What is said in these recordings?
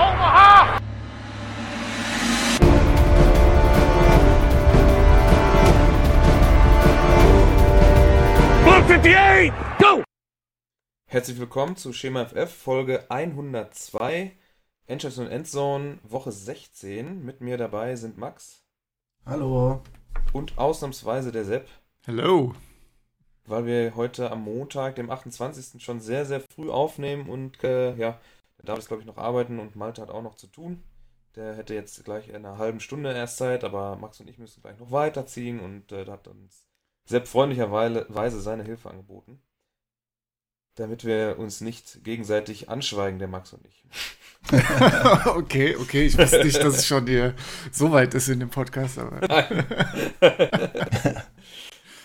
Omaha! Blue 58, go! Herzlich willkommen zu Schema FF Folge 102 Endstation und Endzone Woche 16. Mit mir dabei sind Max Hallo. und ausnahmsweise der Sepp, Hello. weil wir heute am Montag, dem 28. schon sehr, sehr früh aufnehmen und äh, ja, der darf jetzt glaube ich noch arbeiten und Malte hat auch noch zu tun. Der hätte jetzt gleich in einer halben Stunde erst Zeit, aber Max und ich müssen gleich noch weiterziehen und äh, da hat uns Sepp freundlicherweise seine Hilfe angeboten. Damit wir uns nicht gegenseitig anschweigen, der Max und ich. okay, okay, ich wusste nicht, dass es schon hier so weit ist in dem Podcast, aber.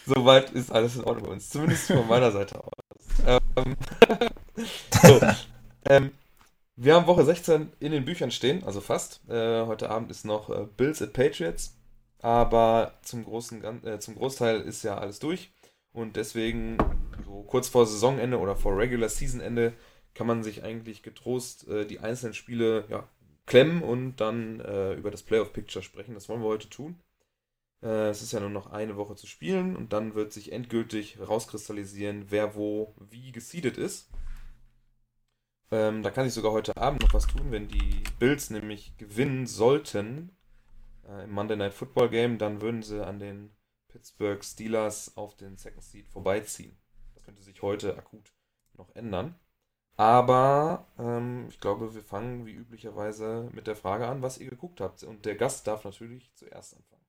Soweit ist alles in Ordnung bei uns. Zumindest von meiner Seite aus. Ähm, so, ähm, wir haben Woche 16 in den Büchern stehen, also fast. Äh, heute Abend ist noch äh, Bills at Patriots. Aber zum, großen, äh, zum Großteil ist ja alles durch. Und deswegen, so kurz vor Saisonende oder vor Regular Season Ende, kann man sich eigentlich getrost äh, die einzelnen Spiele ja, klemmen und dann äh, über das Playoff Picture sprechen. Das wollen wir heute tun. Äh, es ist ja nur noch eine Woche zu spielen und dann wird sich endgültig rauskristallisieren, wer wo wie geseedet ist. Ähm, da kann sich sogar heute Abend noch was tun, wenn die Bills nämlich gewinnen sollten äh, im Monday Night Football Game, dann würden sie an den Pittsburgh Steelers auf den Second Seed vorbeiziehen. Das könnte sich heute akut noch ändern. Aber ähm, ich glaube, wir fangen wie üblicherweise mit der Frage an, was ihr geguckt habt. Und der Gast darf natürlich zuerst anfangen.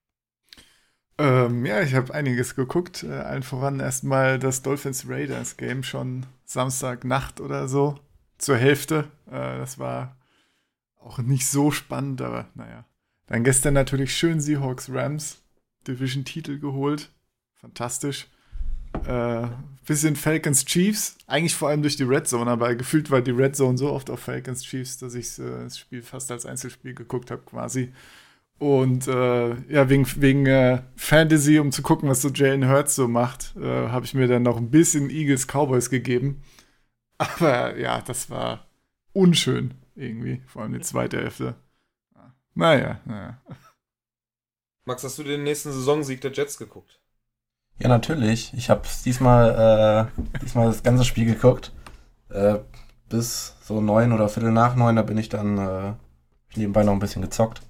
Ähm, ja, ich habe einiges geguckt. Äh, allen voran erstmal das Dolphins Raiders Game schon Samstagnacht oder so zur Hälfte. Äh, das war auch nicht so spannend, aber naja. Dann gestern natürlich schön Seahawks Rams Division-Titel geholt. Fantastisch. Äh, bisschen Falcons Chiefs, eigentlich vor allem durch die Red Zone, aber gefühlt war die Red Zone so oft auf Falcons Chiefs, dass ich äh, das Spiel fast als Einzelspiel geguckt habe quasi. Und äh, ja, wegen, wegen äh, Fantasy, um zu gucken, was so Jalen Hurts so macht, äh, habe ich mir dann noch ein bisschen Eagles Cowboys gegeben. Aber ja, das war unschön irgendwie, vor allem die zweite Hälfte. Naja, naja. Max, hast du den nächsten Saisonsieg der Jets geguckt? Ja, natürlich. Ich habe diesmal, äh, diesmal das ganze Spiel geguckt. Äh, bis so neun oder Viertel nach neun, da bin ich dann äh, nebenbei noch ein bisschen gezockt.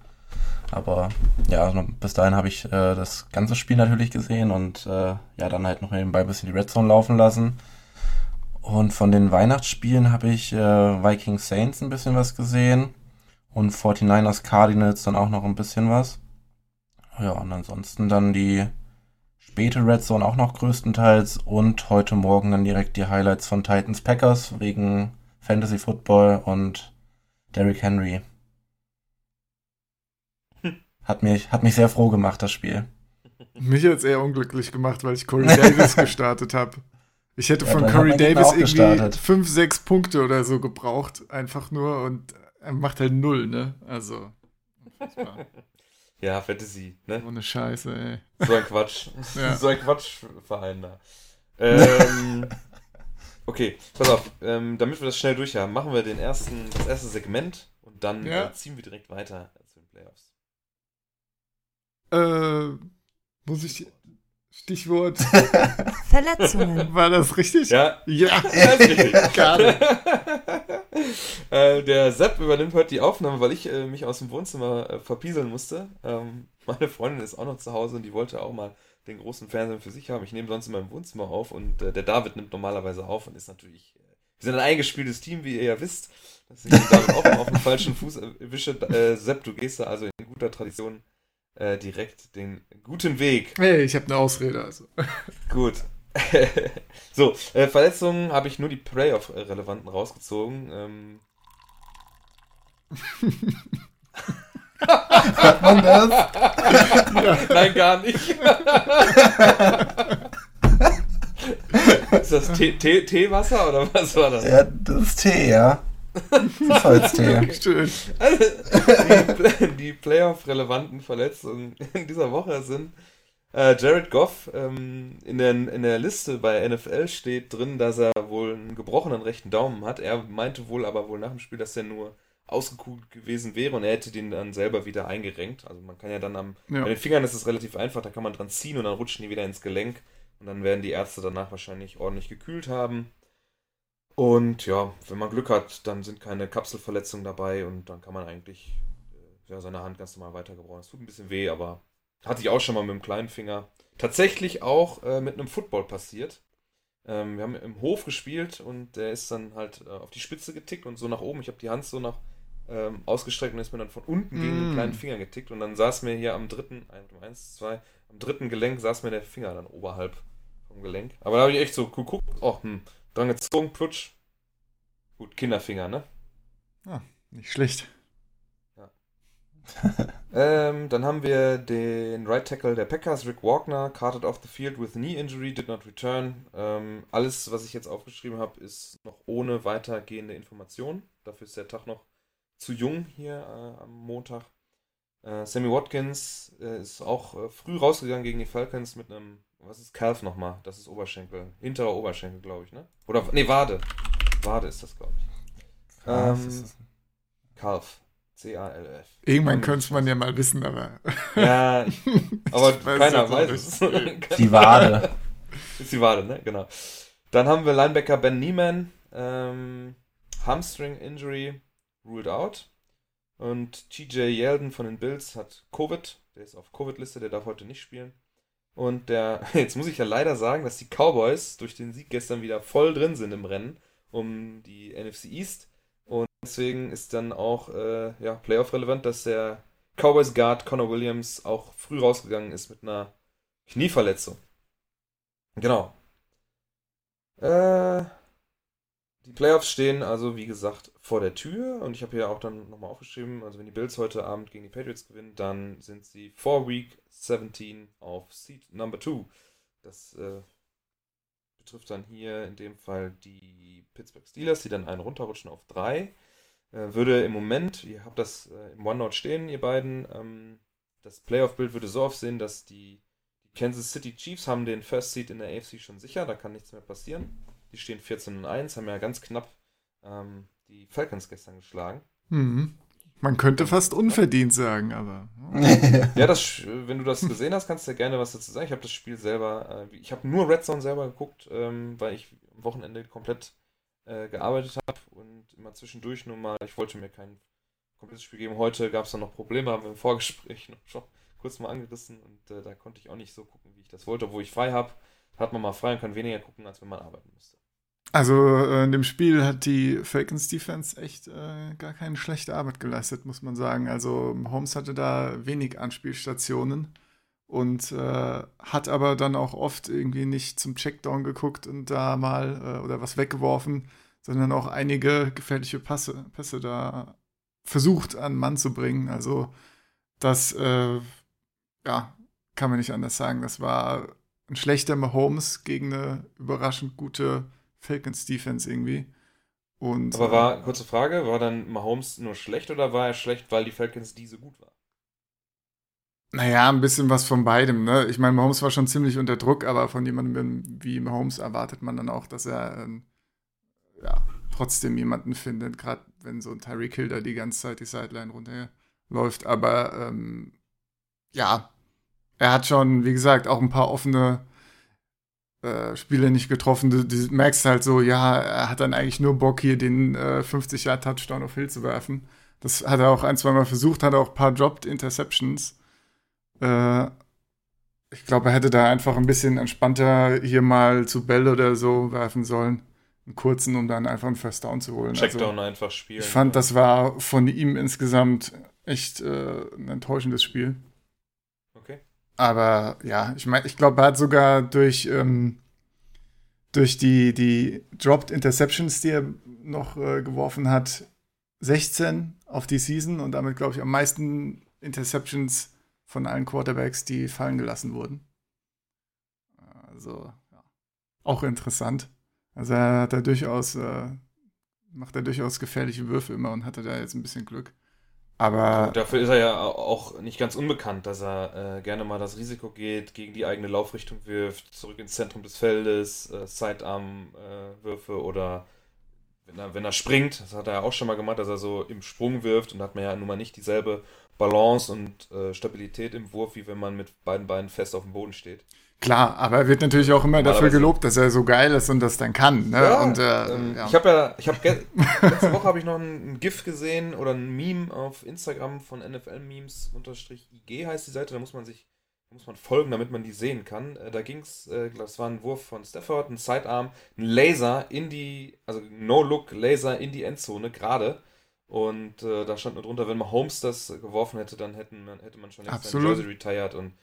Aber ja, also bis dahin habe ich äh, das ganze Spiel natürlich gesehen und äh, ja, dann halt noch nebenbei ein bisschen die Red Zone laufen lassen. Und von den Weihnachtsspielen habe ich äh, Vikings Saints ein bisschen was gesehen und 49ers Cardinals dann auch noch ein bisschen was. Ja, und ansonsten dann die späte Red Zone auch noch größtenteils und heute Morgen dann direkt die Highlights von Titans Packers wegen Fantasy Football und Derrick Henry. Hat mich, hat mich sehr froh gemacht, das Spiel. Mich hat es eher unglücklich gemacht, weil ich Corey Davis gestartet habe. Ich hätte Ja, von Corey Gegner Davis irgendwie gestartet. 5, 6 Punkte oder so gebraucht, einfach nur und er macht halt null, ne? Also. Ja, Fantasy, ne? Ohne Scheiße, ey. So ein Quatsch. Ja. So ein Quatschverein da. Ähm, okay, pass auf. Ähm, damit wir das schnell durch haben, machen wir den ersten, das erste Segment und dann Ja. äh, ziehen wir direkt weiter zu den Playoffs. Äh, muss ich. Stichwort. Verletzungen. War das richtig? Ja, Ja. das ist richtig. Gerade. äh, der Sepp übernimmt heute die Aufnahme, weil ich äh, mich aus dem Wohnzimmer äh, verpieseln musste. Ähm, meine Freundin ist auch noch zu Hause und die wollte auch mal den großen Fernseher für sich haben. Ich nehme sonst in meinem Wohnzimmer auf und äh, der David nimmt normalerweise auf und ist natürlich. Äh, wir sind ein eingespieltes Team, wie ihr ja wisst. Dass ich den David auch mal auf den falschen Fuß erwische. Äh, Sepp, du gehst da also in guter Tradition äh, direkt den guten Weg. Hey, ich habe eine Ausrede, also. Gut. so, äh, Verletzungen habe ich nur die Playoff-Relevanten rausgezogen. Ähm, Hört man das? nein, gar nicht. Ist das Tee- Tee- Teewasser oder was war das? Ja, das ist Tee, ja. Holztee. Schön. Also, die, die Playoff-relevanten Verletzungen in dieser Woche sind äh, Jared Goff. Ähm, in, der, in der Liste bei NFL steht drin, dass er wohl einen gebrochenen rechten Daumen hat. Er meinte wohl aber wohl nach dem Spiel, dass er nur ausgekugelt gewesen wäre und er hätte den dann selber wieder eingerenkt. Also man kann ja dann am, Ja. bei den Fingern ist es relativ einfach, da kann man dran ziehen und dann rutschen die wieder ins Gelenk und dann werden die Ärzte danach wahrscheinlich ordentlich gekühlt haben. Und ja, wenn man Glück hat, dann sind keine Kapselverletzungen dabei und dann kann man eigentlich äh, ja, seine Hand ganz normal weitergebrauchen. Es tut ein bisschen weh, aber hatte ich auch schon mal mit dem kleinen Finger. Tatsächlich auch äh, mit einem Football passiert. Ähm, wir haben im Hof gespielt und der ist dann halt äh, auf die Spitze getickt und so nach oben. Ich habe die Hand so nach ähm, ausgestreckt und ist mir dann von unten gegen den Mm. kleinen Finger getickt und dann saß mir hier am dritten, ein- eins, zwei, am dritten Gelenk saß mir der Finger dann oberhalb vom Gelenk. Aber da habe ich echt so geguckt, oh, hm, dran gezogen, plutsch. Gut, Kinderfinger, ne? Nicht schlecht. Ähm, dann haben wir den Right Tackle der Packers, Rick Wagner, carted off the field with knee injury, did not return. Ähm, alles, was ich jetzt aufgeschrieben habe, ist noch ohne weitergehende Informationen. Dafür ist der Tag noch zu jung hier äh, am Montag. Äh, Sammy Watkins äh, ist auch äh, früh rausgegangen gegen die Falcons mit einem, was ist Calf nochmal? Das ist Oberschenkel, hinterer Oberschenkel, glaube ich, ne? Oder, nee, Wade. Wade ist das, glaube ich. Krass, Ähm, ist das- Calf. C-A-L-F. Irgendwann könnte man ja mal wissen, aber. Ja, aber weiß keiner weiß es. Die Wade. Ist die Wade, ne? Genau. Dann haben wir Linebacker Ben Nieman. Ähm, Hamstring Injury ruled out. Und TJ Yeldon von den Bills hat Covid. Der ist auf Covid-Liste, der darf heute nicht spielen. Und der, jetzt muss ich ja leider sagen, dass die Cowboys durch den Sieg gestern wieder voll drin sind im Rennen um die NFC East. Und deswegen ist dann auch äh, ja, Playoff-relevant, dass der Cowboys Guard Connor Williams auch früh rausgegangen ist mit einer Knieverletzung. Genau. Äh, die Playoffs stehen also, wie gesagt, vor der Tür. Und ich habe hier auch dann nochmal aufgeschrieben, also wenn die Bills heute Abend gegen die Patriots gewinnen, dann sind sie vor Week 17 auf Seed Number 2. Das äh, betrifft dann hier in dem Fall die Pittsburgh Steelers, die dann einen runterrutschen auf 3. Äh, würde im Moment, ihr habt das äh, im OneNote stehen, ihr beiden, ähm, das Playoff-Bild würde so aussehen, dass die, Kansas City Chiefs haben den First Seed in der AFC schon sicher, da kann nichts mehr passieren. Die stehen 14 und 1, haben ja ganz knapp ähm, die Falcons gestern geschlagen. Mhm. Man könnte fast unverdient sagen, aber. Ja, das, wenn du das gesehen hast, kannst du ja gerne was dazu sagen. Ich habe das Spiel selber, äh, ich habe nur Red Zone selber geguckt, ähm, weil ich am Wochenende komplett äh, gearbeitet habe und immer zwischendurch nur mal, ich wollte mir kein komplettes Spiel geben. Heute gab es dann noch Probleme, haben wir im Vorgespräch noch schon kurz mal angerissen und äh, da konnte ich auch nicht so gucken, wie ich das wollte, obwohl ich frei habe. Hat man mal frei und kann weniger gucken, als wenn man arbeiten müsste. Also äh, in dem Spiel hat die Falcons Defense echt äh, gar keine schlechte Arbeit geleistet, muss man sagen. Also Holmes hatte da wenig Anspielstationen und äh, hat aber dann auch oft irgendwie nicht zum Checkdown geguckt und da mal äh, oder was weggeworfen, sondern auch einige gefährliche Passe, Pässe da versucht an Mann zu bringen. Also das, äh, ja, kann man nicht anders sagen. Das war ein schlechter Mahomes gegen eine überraschend gute Falcons Defense irgendwie. Und, Aber äh, war, kurze Frage, war dann Mahomes nur schlecht oder war er schlecht, weil die Falcons diese gut waren? Naja, ein bisschen was von beidem, ne? Ich meine, Mahomes war schon ziemlich unter Druck, aber von jemandem wie Mahomes erwartet man dann auch, dass er ähm, ja, trotzdem jemanden findet, gerade wenn so ein Tyreek Hill da die ganze Zeit die Sideline runterläuft. Aber ähm, ja, er hat schon, wie gesagt, auch ein paar offene äh, Spiele nicht getroffen. Du, du merkst halt so, ja, er hat dann eigentlich nur Bock, hier den äh, 50-Yard-Touchdown auf Hill zu werfen. Das hat er auch ein, zwei Mal versucht, hat auch ein paar Dropped Interceptions. Äh, ich glaube, er hätte da einfach ein bisschen entspannter hier mal zu Bell oder so werfen sollen. Einen kurzen, um dann einfach einen First Down zu holen. Checkdown Also, einfach spielen. ich fand, das war von ihm insgesamt echt äh, ein enttäuschendes Spiel. Aber ja, ich meine, ich glaube, er hat sogar durch, ähm, durch die, die Dropped Interceptions, die er noch äh, geworfen hat, 16 auf die Season und damit, glaube ich, am meisten Interceptions von allen Quarterbacks, die fallen gelassen wurden. Also, ja. Auch interessant. Also er hat da durchaus, äh, macht er durchaus gefährliche Würfe immer und hatte da jetzt ein bisschen Glück. Aber Und dafür ist er ja auch nicht ganz unbekannt, dass er äh, gerne mal das Risiko geht, gegen die eigene Laufrichtung wirft, zurück ins Zentrum des Feldes, äh, Sidearm-Würfe oder wenn er, wenn er springt, das hat er ja auch schon mal gemacht, dass er so im Sprung wirft und hat man ja nun mal nicht dieselbe Balance und äh, Stabilität im Wurf, wie wenn man mit beiden Beinen fest auf dem Boden steht. Klar, aber er wird natürlich auch immer dafür gelobt, dass er so geil ist und das dann kann. Ne? und, äh, ähm, ja. Ich habe ja, ich habe letzte Woche habe ich noch ein, GIF gesehen oder ein Meme auf Instagram von NFL Memes unterstrich IG heißt die Seite. Da muss man sich, da muss man folgen, damit man die sehen kann. Äh, da ging's, äh, das war ein Wurf von Stafford, ein Sidearm, ein Laser in die, also No Look Laser in die Endzone gerade. Und äh, da stand nur drunter, wenn Mahomes das geworfen hätte, dann hätten man, hätte man schon längst Absolut. Jersey retired und,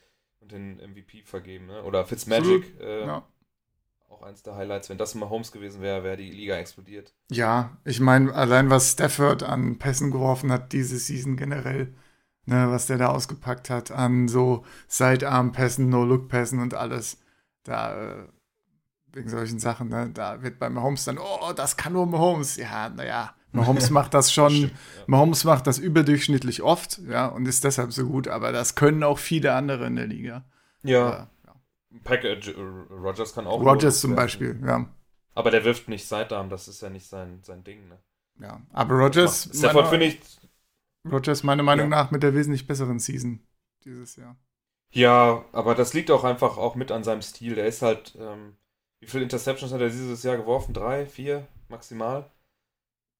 und den MVP vergeben. Ne? Oder Fitzmagic, äh, ja. auch eins der Highlights. Wenn das Mahomes gewesen wäre, wäre die Liga explodiert. Ja, ich meine, allein was Stafford an Pässen geworfen hat, diese Season generell, ne, was der da ausgepackt hat, an so Sidearm-Pässen, No-Look-Pässen und alles, da, äh, wegen solchen Sachen, ne, da wird bei Mahomes dann, oh, das kann nur Mahomes. Ja, naja, Mahomes macht das schon, Stimmt, ja. Mahomes macht das überdurchschnittlich oft, ja, und ist deshalb so gut, aber das können auch viele andere in der Liga. Ja, Aber, ja. Pack, äh, äh, Rogers kann auch. Rodgers zum. Beispiel, ja. Aber der wirft nicht Sidearm, das ist ja nicht sein, sein Ding. Ne? ja. Aber Rodgers, Stafford finde ich, Rodgers meiner Meinung Ja. nach mit der wesentlich besseren Season dieses Jahr. ja, aber das liegt auch einfach auch mit an seinem Stil. Der ist halt, ähm, wie viele Interceptions hat er dieses Jahr geworfen? Drei, vier maximal?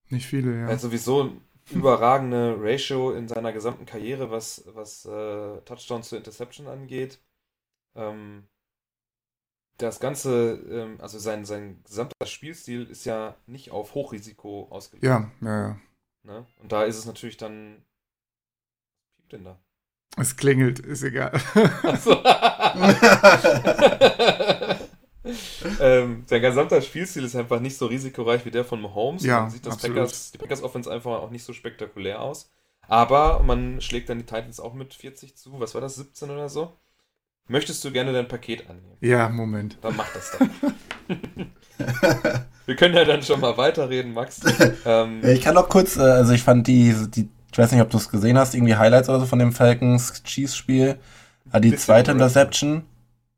Nicht viele, ja. Er hat sowieso eine überragende Ratio in seiner gesamten Karriere, was, was äh, Touchdowns zu Interception angeht. Ähm, das Ganze, ähm, also sein, sein gesamter Spielstil ist ja nicht auf Hochrisiko ausgelegt. ja, ja, ja. Ne? Und da ist es natürlich dann. Was piept denn da? Es klingelt, ist egal. Achso. ähm, sein gesamter Spielstil ist einfach nicht so risikoreich wie der von Mahomes. Ja, man sieht das absolut. Packers, die Packers Offense einfach auch nicht so spektakulär aus. Aber man schlägt dann die Titans auch mit 40 zu. Was war das, 17 oder so? Möchtest du gerne dein Paket annehmen? ja, Moment. Dann mach das doch. Wir können ja dann schon mal weiterreden, Max. Ähm, Ich kann noch kurz, äh, also ich fand die, die ich weiß nicht, ob du es gesehen hast, irgendwie Highlights oder so von dem Falcons-Chiefs-Spiel. Ah, Die Bisschen zweite. Interception,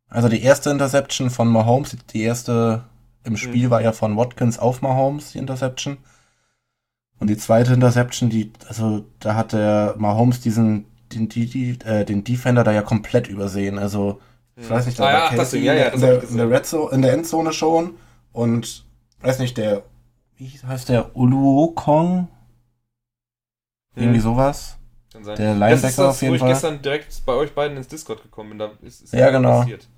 also die erste Interception von Mahomes, die erste im Spiel Mhm. war ja von Watkins auf Mahomes, die Interception. Und die zweite Interception, die, also da hat der Mahomes diesen, den, die, die, äh, den Defender da ja komplett übersehen. Also, ich weiß nicht, da ah, war ja, Casey das ja, ja, das in, der, ich in der. Red Zone, in der Endzone schon und weiß nicht, der, wie heißt der, Uluokong? Irgendwie Mhm. sowas. Kann sein. Der das Linebacker ist das, auf jeden wo ich Fall. gestern direkt bei euch beiden ins Discord gekommen bin. Da ist, ist Ja, das genau. passiert.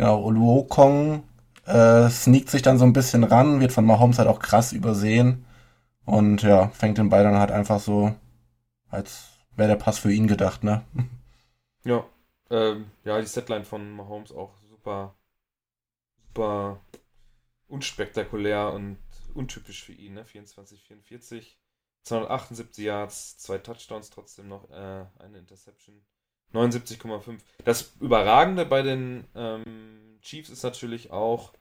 Genau, Uluokong äh, sneakt sich dann so ein bisschen ran, wird von Mahomes halt auch krass übersehen und ja, fängt den Ball dann halt einfach so, als wäre der Pass für ihn gedacht, ne? Ja. Ähm, ja, die Setline von Mahomes auch super, super unspektakulär und untypisch für ihn, ne? 24, 44. 278 Yards, zwei Touchdowns trotzdem noch, äh, eine Interception. 79,5. Das Überragende bei den ähm, Chiefs ist natürlich auch,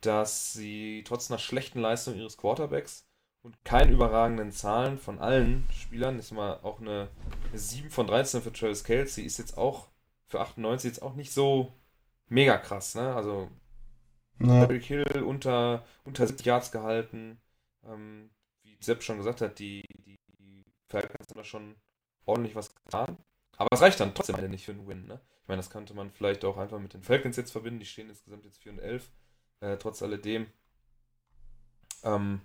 dass sie trotz einer schlechten Leistung ihres Quarterbacks und keinen überragenden Zahlen von allen Spielern, ist mal auch eine, eine 7 von 13 für Travis Kelsey, ist jetzt auch für 98 jetzt auch nicht so mega krass, ne? Also Ja. Derrick Hill unter, unter 70 Yards gehalten. Ähm, wie Sepp schon gesagt hat, die, die, die Falcons haben da schon ordentlich was getan. Aber es reicht dann trotzdem nicht für einen Win. Ne? Ich meine, das könnte man vielleicht auch einfach mit den Falcons jetzt verbinden. Die stehen insgesamt jetzt 4 und 11. Äh, trotz alledem. Ähm,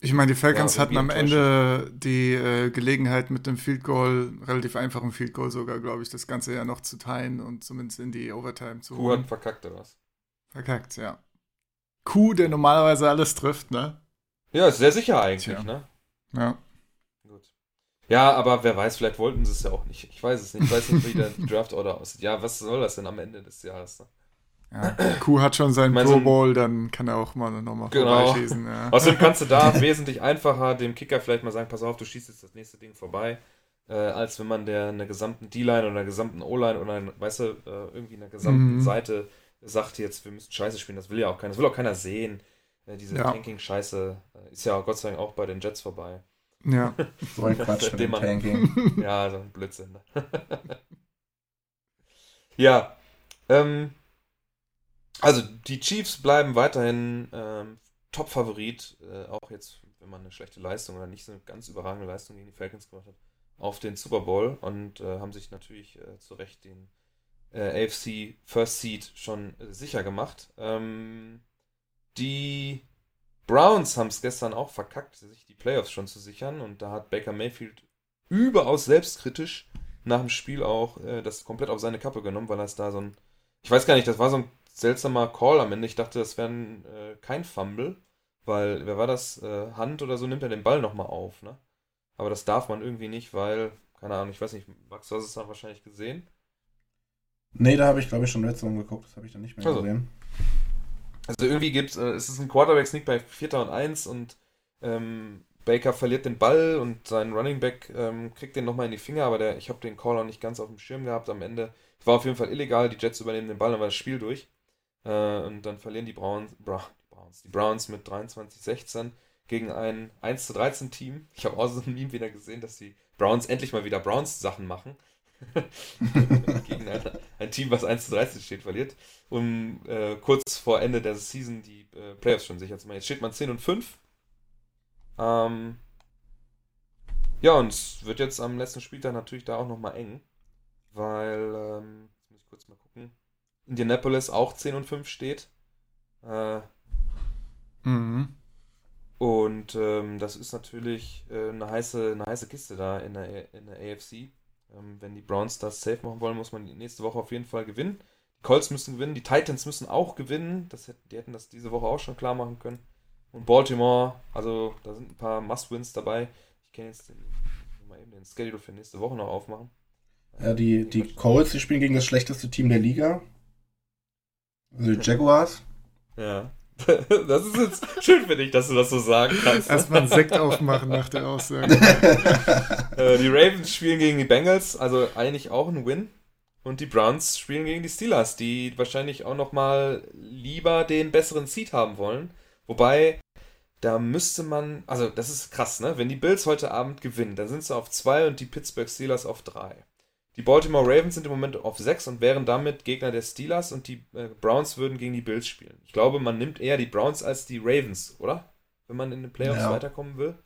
Ich meine, die Falcons Ja, hatten am Ende die äh, Gelegenheit mit dem Field Goal, relativ einfachen Field Goal sogar, glaube ich, das Ganze ja noch zu teilen und zumindest in die Overtime zu Kuh hat holen. verkackt oder was? Verkackt, ja. Kuh, der normalerweise alles trifft, ne? Ja, ist sehr sicher eigentlich, Tja. ne? Ja. Ja, aber wer weiß, vielleicht wollten sie es ja auch nicht. Ich weiß es nicht. Ich weiß nicht, wie der Draft Order aussieht. Ja, was soll das denn am Ende des Jahres? Ne? ja. Kuh hat schon seinen Pro Bowl, dann kann er auch mal nochmal Genau. vorbeischießen. Ja. Außerdem kannst du da wesentlich einfacher dem Kicker vielleicht mal sagen, pass auf, du schießt jetzt das nächste Ding vorbei, äh, als wenn man der einer gesamten D-Line oder einer gesamten O-Line oder, weißt du, äh, irgendwie einer gesamten Mhm. Seite sagt jetzt, wir müssen Scheiße spielen. Das will ja auch keiner. Das will auch keiner sehen. Äh, diese Ja. Tanking-Scheiße äh, ist ja Gott sei Dank auch bei den Jets vorbei. Ja. So ein Quatsch mit dem Tanking. Ja, so ein Blödsinn. Ne? ja, ähm, also die Chiefs bleiben weiterhin ähm, Top-Favorit, äh, auch jetzt, wenn man eine schlechte Leistung oder nicht so eine ganz überragende Leistung gegen die Falcons gemacht hat, auf den Super Bowl und äh, haben sich natürlich äh, zu Recht den äh, AFC First Seed schon äh, sicher gemacht. Ähm, die Browns haben es gestern auch verkackt, sich die Playoffs schon zu sichern und da hat Baker Mayfield überaus selbstkritisch nach dem Spiel auch äh, das komplett auf seine Kappe genommen, weil er es da so ein, ich weiß gar nicht, das war so ein seltsamer Call am Ende. Ich dachte, das wäre äh, kein Fumble, weil, wer war das? Äh, Hand oder so nimmt er den Ball nochmal auf, ne? Aber das darf man irgendwie nicht, weil, keine Ahnung, ich weiß nicht, Max, du hast es dann wahrscheinlich gesehen. Nee, da habe ich, glaube ich, schon letzte Woche geguckt. Das habe ich dann nicht mehr Also. gesehen. Also irgendwie gibt äh, es ist ein Quarterback-Sneak bei 4. und 1 und ähm, Baker verliert den Ball und sein Running Back ähm, kriegt den nochmal in die Finger, aber der, ich habe den Call auch nicht ganz auf dem Schirm gehabt. Am Ende war auf jeden Fall illegal, die Jets übernehmen den Ball, dann war das Spiel durch. Äh, und dann verlieren die Browns, Bra Browns, die Browns mit 23-16 gegen ein 1 zu 13 Team. Ich habe auch so ein Meme wieder gesehen, dass die Browns endlich mal wieder Browns-Sachen machen. gegen ein, ein Team, was 1 zu 13 steht, verliert. Um äh, kurz vor Ende der Season die äh, Playoffs schon sicher zu machen. Jetzt steht man 10 und 5. Ähm, ja, und es wird jetzt am letzten Spieltag natürlich da auch nochmal eng. Weil, ähm, jetzt muss ich kurz mal gucken. Indianapolis auch 10 und 5 steht. Äh, Mhm. und ähm, das ist natürlich äh, eine, heiße, eine heiße Kiste da in der, in der AFC. Ähm, wenn die Browns das safe machen wollen, muss man die nächste Woche auf jeden Fall gewinnen. Die Colts müssen gewinnen, die Titans müssen auch gewinnen. Das hätten, die hätten das diese Woche auch schon klar machen können. Und Baltimore, also da sind ein paar Must-Wins dabei. Ich kann jetzt den, mal eben den Schedule für nächste Woche noch aufmachen. Ja, die, die Colts, die spielen gegen das schlechteste Team der Liga. Also die Jaguars. Ja. Das ist jetzt schön für dich, dass du das so sagen kannst. Erstmal einen Sekt aufmachen nach der Aussage. Äh, die Ravens spielen gegen die Bengals, also eigentlich auch ein Win. Und die Browns spielen gegen die Steelers, die wahrscheinlich auch nochmal lieber den besseren Seed haben wollen. Wobei, da müsste man, also das ist krass, ne? Wenn die Bills heute Abend gewinnen, dann sind sie auf 2 und die Pittsburgh Steelers auf 3. Die Baltimore Ravens sind im Moment auf 6 und wären damit Gegner der Steelers und die äh, Browns würden gegen die Bills spielen. Ich glaube, man nimmt eher die Browns als die Ravens, oder? Wenn man in den Playoffs Ja. weiterkommen will.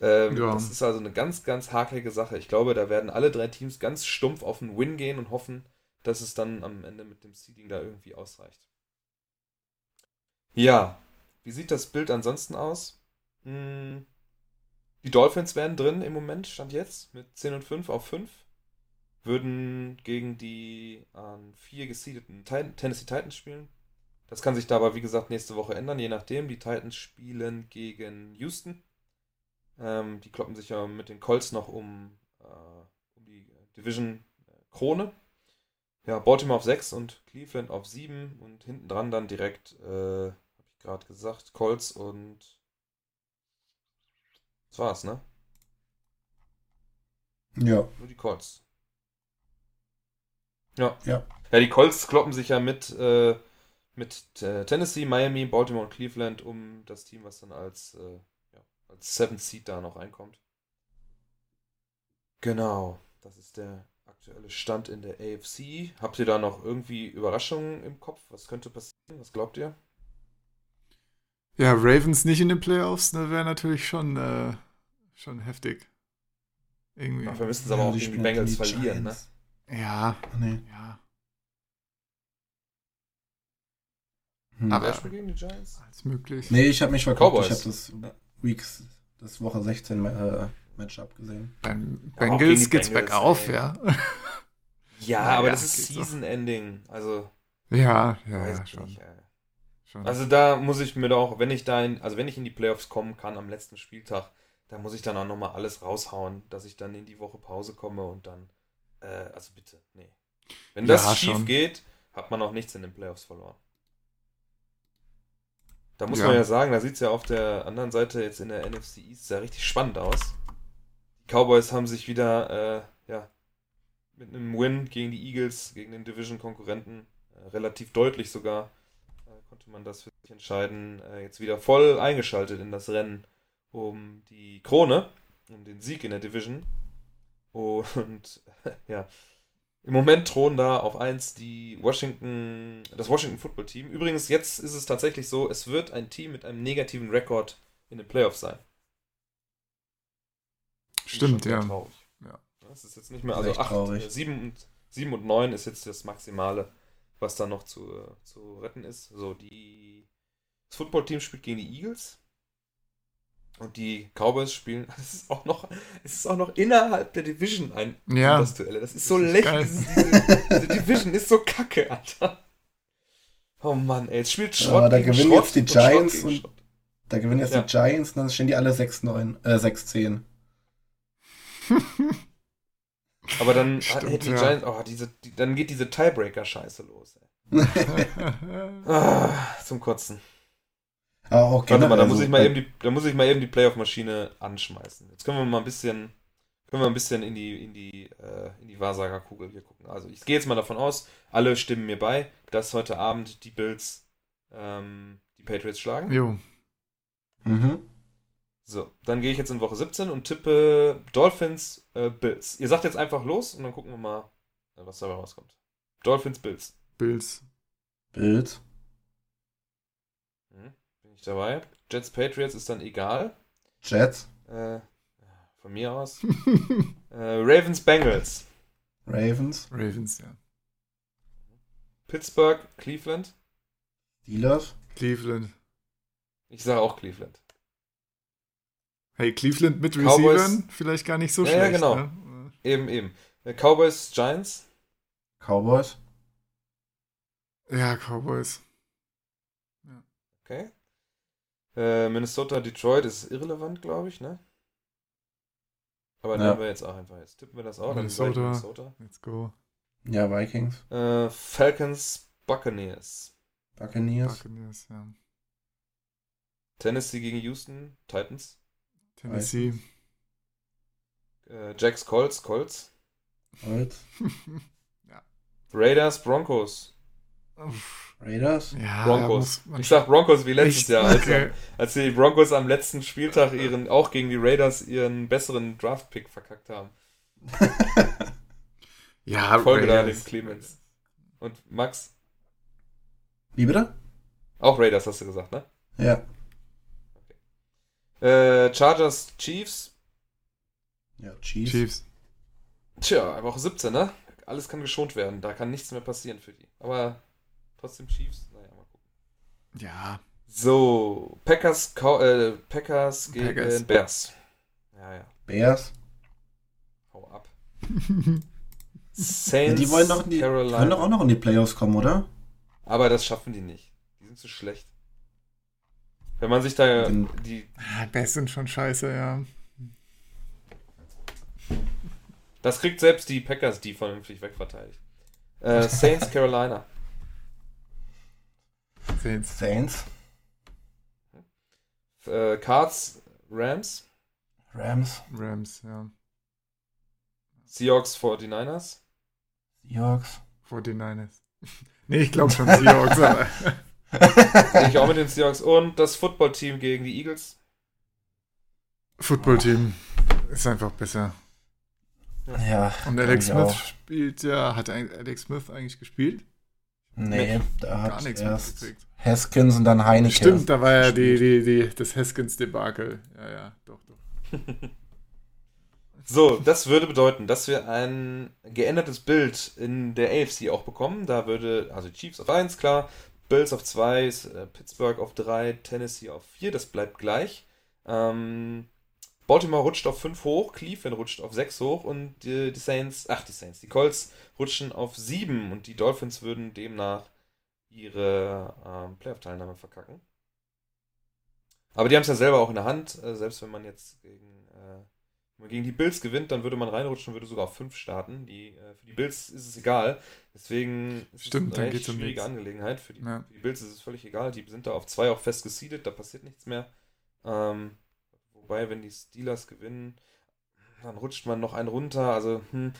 Ähm, Ja. Das ist also eine ganz, ganz hakelige Sache. Ich glaube, da werden alle drei Teams ganz stumpf auf einen Win gehen und hoffen, dass es dann am Ende mit dem Seeding da irgendwie ausreicht. Ja, wie sieht das Bild ansonsten aus? Hm, Die Dolphins wären drin im Moment, stand jetzt, mit 10 und 5 auf 5. Würden gegen die an 4 gesiedeten Titan, Tennessee Titans spielen. Das kann sich da aber, wie gesagt, nächste Woche ändern, je nachdem. Die Titans spielen gegen Houston. Ähm, die kloppen sich ja mit den Colts noch um, äh, um die Division äh, Krone. Ja, Baltimore auf 6 und Cleveland auf 7 und hinten dran dann direkt, äh, habe ich gerade gesagt, Colts und das war's, ne? Ja. Nur die Colts. Ja. Ja. Ja, die Colts kloppen sich ja mit, äh, mit äh, Tennessee, Miami, Baltimore und Cleveland um das Team, was dann als, äh, ja, als Seventh Seed da noch reinkommt. Genau, das ist der aktuelle Stand in der AFC. Habt ihr da noch irgendwie Überraschungen im Kopf? Was könnte passieren? Was glaubt ihr? Ja, Ravens nicht in den Playoffs, ne, wäre natürlich schon, äh, schon heftig. Irgendwie. Dafür müssten sie aber auch die Bengals verlieren, ne? Giants. Ja, nee. ja. Hm. Aber- Wer spielt gegen die Giants? Als möglich. Nee, ich habe mich. Cowboys. Ich habe das Weeks, das Woche 16 äh, Matchup gesehen. Beim Ja, Bengals geht's Bengals, bergauf, ey. ja. Ja, aber das ist. Season-Ending. Also, Ja, ja, ja, schon. nicht, schon. Also da muss ich mir doch, wenn ich da in, also wenn ich in die Playoffs kommen kann am letzten Spieltag, da muss ich dann auch nochmal alles raushauen, dass ich dann in die Woche Pause komme und dann, äh, also bitte, nee. Wenn das Ja, schief schon. geht, hat man auch nichts in den Playoffs verloren. Da muss Ja. man ja sagen, da sieht es ja auf der anderen Seite jetzt in der NFC East sehr richtig spannend aus. Die Cowboys haben sich wieder, äh, ja, mit einem Win gegen die Eagles, gegen den Division-Konkurrenten, äh, relativ deutlich sogar, äh, konnte man das für sich entscheiden, äh, jetzt wieder voll eingeschaltet in das Rennen um die Krone, um den Sieg in der Division. Und ja, Im Moment thronen da auf 1 die Washington, das Washington Football Team. Übrigens, jetzt ist es tatsächlich so, es wird ein Team mit einem negativen Rekord in den Playoffs sein. Stimmt, ja. Traurig. Ja. Das ist jetzt nicht mehr, also echt 8, traurig. äh, 7, und, 7 und 9 ist jetzt das Maximale, was da noch zu, äh, zu retten ist. So, die, das Football-Team spielt gegen die Eagles. Und die Cowboys spielen, es ist auch noch, es ist auch noch innerhalb der Division ein Ja. das Duell. Das ist so lächerlich. Diese, diese Division ist so kacke, Alter. Oh Mann, ey, jetzt spielt Schrott Aber da gewinnen Schrott jetzt die und Giants und- Schrott. Da gewinnen jetzt Ja. die Giants, dann stehen die alle 6-9, äh, 6-10. Aber dann Stimmt, hätten die ja. Giants, oh, diese, die, dann geht diese Tiebreaker-Scheiße los, ey. Ah, zum Kotzen. Aber auch Warte mal, da generell muss ich mal eben die, da muss ich mal eben die Playoff-Maschine anschmeißen. Jetzt können wir mal ein bisschen, können wir ein bisschen in die, in die, äh, in die Wahrsagerkugel hier gucken. Also ich gehe jetzt mal davon aus, alle stimmen mir bei, dass heute Abend die Bills ähm, die Patriots schlagen. Jo. Mhm. So, dann gehe ich jetzt in Woche 17 und tippe Dolphins, äh, Bills. Ihr sagt jetzt einfach los und dann gucken wir mal, äh, was dabei rauskommt. Dolphins, Bills. Bills. Bild. Ich dabei. Jets, Patriots ist dann egal. Jets. Äh, von mir aus. äh, Ravens, Bengals. Ravens. Ravens, ja. Pittsburgh, Cleveland. Steelers. Cleveland. Ich sage auch Cleveland. Hey, Cleveland mit Cowboys- Receivern vielleicht gar nicht so Ja, ja, schlecht. genau. Ne? Eben, eben. Äh, Cowboys, Giants. Cowboys. Ja, Cowboys. Okay. Äh, Minnesota, Detroit ist irrelevant, glaube ich, ne? Aber Ja. nehmen wir jetzt auch einfach. Jetzt tippen wir das auch. Minnesota. Minnesota. Let's go. Ja, Vikings. Äh, Falcons, Buccaneers. Buccaneers. Buccaneers, ja. Tennessee gegen Houston, Titans. Tennessee. Äh, Jacks, Colts, Colts. Colts. Raiders, Broncos. Uff. Raiders. ja, Broncos. da Ich sag Broncos wie letztes? Jahr, als, Okay. als die Broncos am letzten Spieltag ihren, auch gegen die Raiders ihren besseren Draft-Pick verkackt haben. Ja, Folge da Raiders. dem Clemens. Und Max? Wie bitte? Auch Raiders hast du gesagt, ne? Ja. Äh, Chargers, Chiefs. Ja, Chiefs. Chiefs. Tja, Woche 17, ne? Alles kann geschont werden. Da kann nichts mehr passieren für die. Aber trotzdem Chiefs. Naja, mal gucken. Ja. So, Packers, äh, Packers gegen Packers. Bears. Ja, ja. Bears. Hau ab. Ja, Saints, die wollen doch, die, die Carolina. wollen doch auch noch in die Playoffs kommen, oder? Aber das schaffen die nicht. Die sind zu schlecht. Wenn man sich da Den- die. Ah, Bears sind schon scheiße, ja. Das kriegt selbst die Packers die vernünftig wegverteidigt. Äh, Saints, Carolina. Saints. Saints. Äh, Cards, Rams. Rams. Rams, ja. Seahawks, 49ers. Seahawks. 49ers. nee, ich glaube schon Seahawks, aber. Ich auch mit den Seahawks. Und das Footballteam gegen die Eagles. Footballteam ist einfach besser. Ja. Und Alex Smith auch. spielt ja, hat Alex Smith eigentlich gespielt? Nee, da Gar hat nichts erst mitgekriegt. Haskins und dann Heineke. Stimmt, da war ja die, die, die, das Haskins-Debakel. Ja, ja, doch, doch. So, das würde bedeuten, dass wir ein geändertes Bild in der AFC auch bekommen. Da würde, also Chiefs auf 1, klar, Bills auf 2, äh, Pittsburgh auf 3, Tennessee auf 4, das bleibt gleich. Ähm, Baltimore rutscht auf 5 hoch, Cleveland rutscht auf 6 hoch und die, die Saints, ach die Saints, die Colts rutschen auf 7 und die Dolphins würden demnach ihre ähm, Playoff-Teilnahme verkacken. Aber die haben es ja selber auch in der Hand, äh, selbst wenn man jetzt gegen, äh, wenn man gegen die Bills gewinnt, dann würde man reinrutschen und würde sogar auf 5 starten. Die, äh, für die Bills ist es egal. Deswegen ist Stimmt, es eine recht um schwierige nichts. Angelegenheit. Für die, Ja. für die Bills ist es völlig egal. Die sind da auf 2 auch fest gesiedet, da passiert nichts mehr. Ähm, wobei, wenn die Steelers gewinnen, dann rutscht man noch einen runter. Also, hm,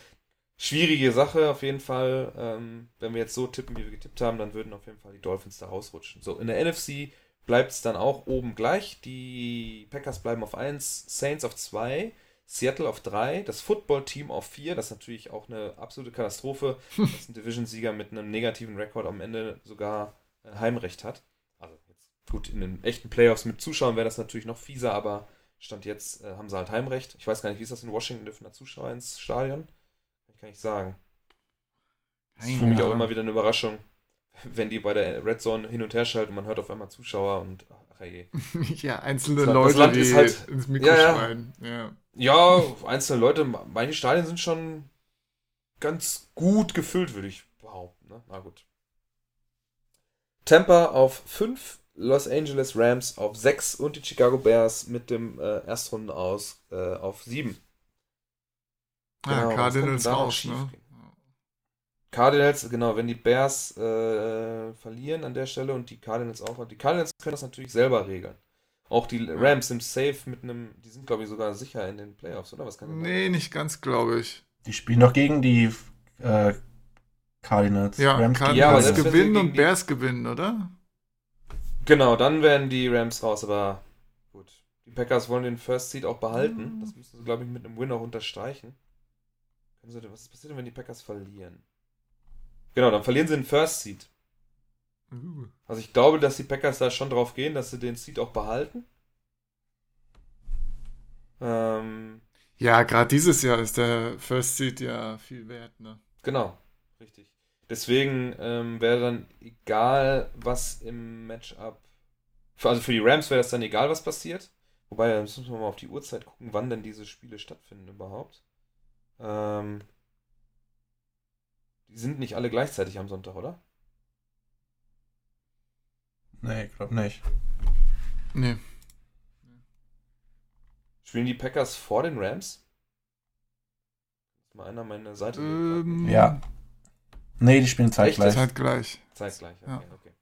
schwierige Sache auf jeden Fall. Ähm, wenn wir jetzt so tippen, wie wir getippt haben, dann würden auf jeden Fall die Dolphins da rausrutschen. So, in der NFC bleibt es dann auch oben gleich. Die Packers bleiben auf 1, Saints auf 2, Seattle auf 3, das Football-Team auf 4, das ist natürlich auch eine absolute Katastrophe, dass ein Division-Sieger mit einem negativen Rekord am Ende sogar ein Heimrecht hat. Also jetzt gut, in den echten Playoffs mit Zuschauern wäre das natürlich noch fieser, aber Stand jetzt äh, haben sie halt Heimrecht. Ich weiß gar nicht, wie ist das in Washington? Dürfen da Zuschauer ins Stadion? Kann ich gar nicht sagen. Das ist für mich auch immer wieder eine Überraschung, wenn die bei der Red Zone hin und her schalten und man hört auf einmal Zuschauer und ach je. ja, einzelne Das Leute, Land die ist halt- ins Mikro Ja, ja. schreien. Ja. Ja, einzelne Leute, manche Stadien sind schon ganz gut gefüllt, würde ich behaupten. Ne? Na gut. Tampa auf 5, Los Angeles Rams auf 6 und die Chicago Bears mit dem äh, Erstrunden aus äh, auf 7. Ah, Genau, was Cardinals noch schief ne? gehen? Cardinals, genau, wenn die Bears äh, verlieren an der Stelle und die Cardinals auch, die Cardinals können das natürlich selber regeln. Auch die Rams sind safe mit einem, die sind glaube ich sogar sicher in den Playoffs, oder? Was kann Nee, nicht ganz, glaube ich. Die spielen doch gegen die äh, Cardinals. Ja, Rams Cardinals Ja, gewinnen und Bears gewinnen, oder? Genau, dann werden die Rams raus, aber gut. Die Packers wollen den First Seed auch behalten. Mhm. Das müssen sie, glaube ich, mit einem Win auch unterstreichen. Was passiert denn, wenn die Packers verlieren? Genau, dann verlieren sie den First Seed. Uh. Also ich glaube, dass die Packers da schon drauf gehen, dass sie den Seed auch behalten. Ähm, Ja, gerade dieses Jahr ist der First Seed ja viel wert, ne? genau, richtig. Deswegen ähm, wäre dann egal, was im Matchup. Für, also für die Rams wäre das dann egal, was passiert. Wobei, da müssen wir mal auf die Uhrzeit gucken, wann denn diese Spiele stattfinden überhaupt. Ähm, die sind nicht alle gleichzeitig am Sonntag, oder? Nee, ich glaube nicht. Nee. Spielen die Packers vor den Rams? Ist mal einer meine Seite. Ähm, Ja. Nee, die spielen zeitgleich. Zeitgleich. Zeitgleich, okay, Ja. okay.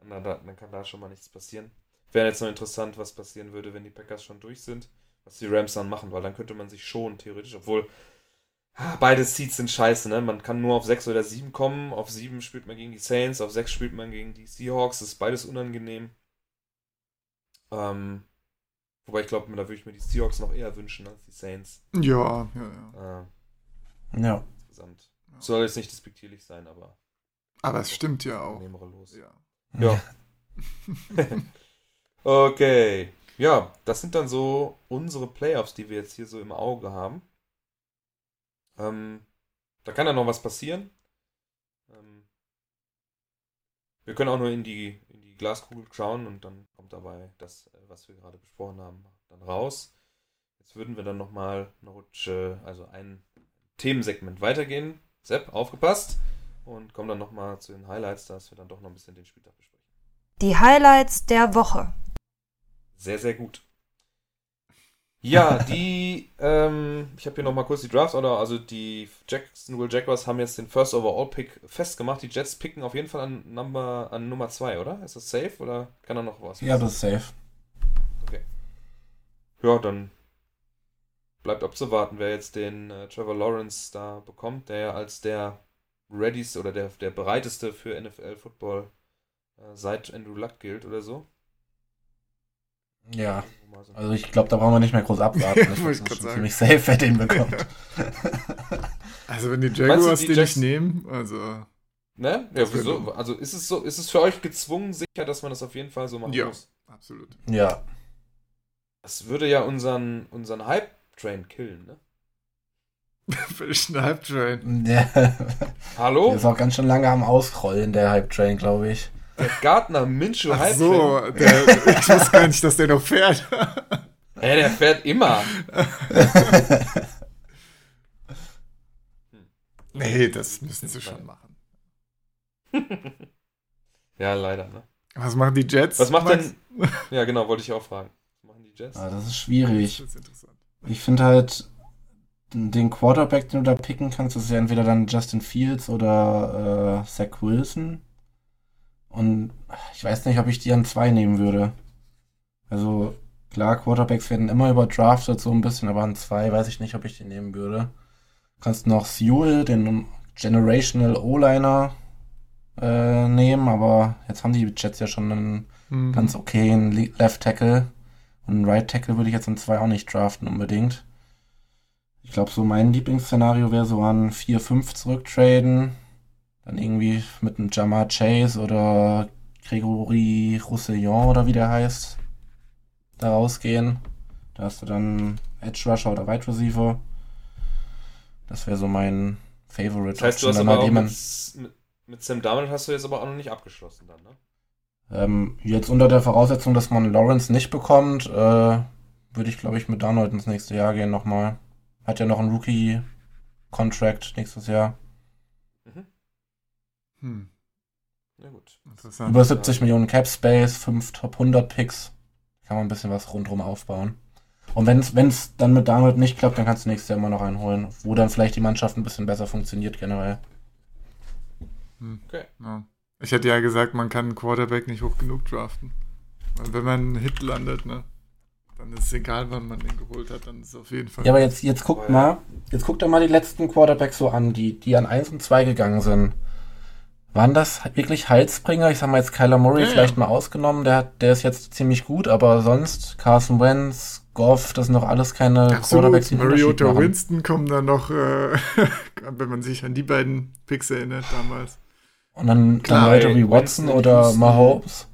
Dann kann, da, dann kann da schon mal nichts passieren. Wäre jetzt noch interessant, was passieren würde, wenn die Packers schon durch sind, was die Rams dann machen, weil dann könnte man sich schon theoretisch, obwohl ah, beide Seeds sind scheiße, ne? Man kann nur auf 6 oder 7 kommen. Auf 7 spielt man gegen die Saints, auf 6 spielt man gegen die Seahawks. Das ist beides unangenehm. Ähm, wobei ich glaube, da würde ich mir die Seahawks noch eher wünschen als die Saints. Ja, ja, ja. Äh, Ja. insgesamt. Ja. Soll jetzt nicht despektierlich sein, aber Aber es stimmt ja auch. los. Ja. Ja. okay. Ja, das sind dann so unsere Playoffs, die wir jetzt hier so im Auge haben. Ähm, da kann ja noch was passieren. Ähm, wir können auch nur in die, in die Glaskugel schauen und dann kommt dabei das, äh, was wir gerade besprochen haben, dann raus. Jetzt würden wir dann nochmal eine Rutsche, also ein Themensegment weitergehen. Sepp, aufgepasst. Und kommen dann nochmal zu den Highlights, dass wir dann doch noch ein bisschen den Spieltag besprechen. Die Highlights der Woche. Sehr, sehr gut. Ja, die, ähm, ich habe hier nochmal kurz die Drafts, oder also die Jacksonville Jaguars haben jetzt den First Overall Pick festgemacht. Die Jets picken auf jeden Fall an, Number, an Nummer 2, oder? Ist das safe oder kann da noch was? Ja, das ist safe. Ja, dann bleibt abzuwarten, wer jetzt den äh, Trevor Lawrence da bekommt, der ja als der readyste oder der, der bereiteste für NFL-Football äh, seit Andrew Luck gilt oder so. Ja. Also ich glaube, da brauchen wir nicht mehr groß abwarten. Ja, Ich wollte finde ich grad schon sagen. ziemlich safe, wer den bekommt. Also wenn die Jaguars die die, Jacks- nicht nehmen, also Ne? Ja, Das wieso? Also ist es so, ist es für euch gezwungen sicher, dass man das auf jeden Fall so machen Ja. muss? absolut. ja. Das würde ja unseren, unseren Hype-Train killen, ne? Ein Hype-Train. Der, Hallo? der ist auch ganz schön lange am Ausrollen, der Hype-Train, glaube ich. Der Gardner Minshew Ach Hype-Train. so, der, ich wusste gar nicht, dass der noch fährt. Hä, der fährt immer. nee, das müssen sie schon machen. ja, leider, ne? Was machen die Jets? Was macht denn. Ja, genau, wollte ich auch fragen. Was machen die Jets? Ah, das ist Das schwierig. ist interessant. Ich finde halt, den Quarterback, den du da picken kannst, ist ja entweder dann Justin Fields oder äh, Zach Wilson. Und ich weiß nicht, ob ich die an zwei nehmen würde. Also, klar, Quarterbacks werden immer überdraftet, so ein bisschen, aber an zwei weiß ich nicht, ob ich die nehmen würde. Du kannst noch Sewell, den Generational O-Liner, äh, nehmen, aber jetzt haben die Jets ja schon einen Mhm. ganz okayen Le- Left Tackle. Und einen Right Tackle würde ich jetzt an zwei auch nicht draften unbedingt. Ich glaube, so mein Lieblingsszenario wäre so an 4-5 zurücktraden. Dann irgendwie mit einem Jamar Chase oder Gregory Roussillon oder wie der heißt, da rausgehen. Da hast du dann Edge Rusher oder Wide Receiver. Das wäre so mein Favorite. Das heißt, du hast Option, aber auch halt mit, mit, mit Sam Darnold hast du jetzt aber auch noch nicht abgeschlossen dann, ne? Ähm, jetzt unter der Voraussetzung, dass man Lawrence nicht bekommt, äh, würde ich, glaube ich, mit Darnold ins nächste Jahr gehen nochmal. Hat ja noch einen Rookie-Contract nächstes Jahr. Hm, Na gut. Über 70 Millionen Cap Space, 5 Top 100 Picks. Kann man ein bisschen was rundherum aufbauen. Und wenn es dann mit Darnold nicht klappt, dann kannst du nächstes Jahr immer noch einholen, wo dann vielleicht die Mannschaft ein bisschen besser funktioniert generell. Okay. Ja. Ich hätte ja gesagt, man kann einen Quarterback nicht hoch genug draften. Weil wenn man einen Hit landet, ne, dann ist es egal, wann man den geholt hat, dann ist es auf jeden Fall. Ja, aber jetzt, jetzt guckt mal, jetzt guckt doch mal die letzten Quarterbacks so an, die, die an 1 und 2 gegangen sind. Waren das wirklich Heilsbringer? Ich sag mal jetzt Kyler Murray Ja, ja. vielleicht mal ausgenommen, der, hat, der ist jetzt ziemlich gut, aber sonst Carson Wentz, Goff, das sind doch alles keine Quarterbacks, Absolut. die einen Unterschied Mariota. Winston kommen dann noch, äh, wenn man sich an die beiden Picks erinnert damals. Und dann, Klar, dann Leute ey, wie Winston Watson in oder. Mahomes.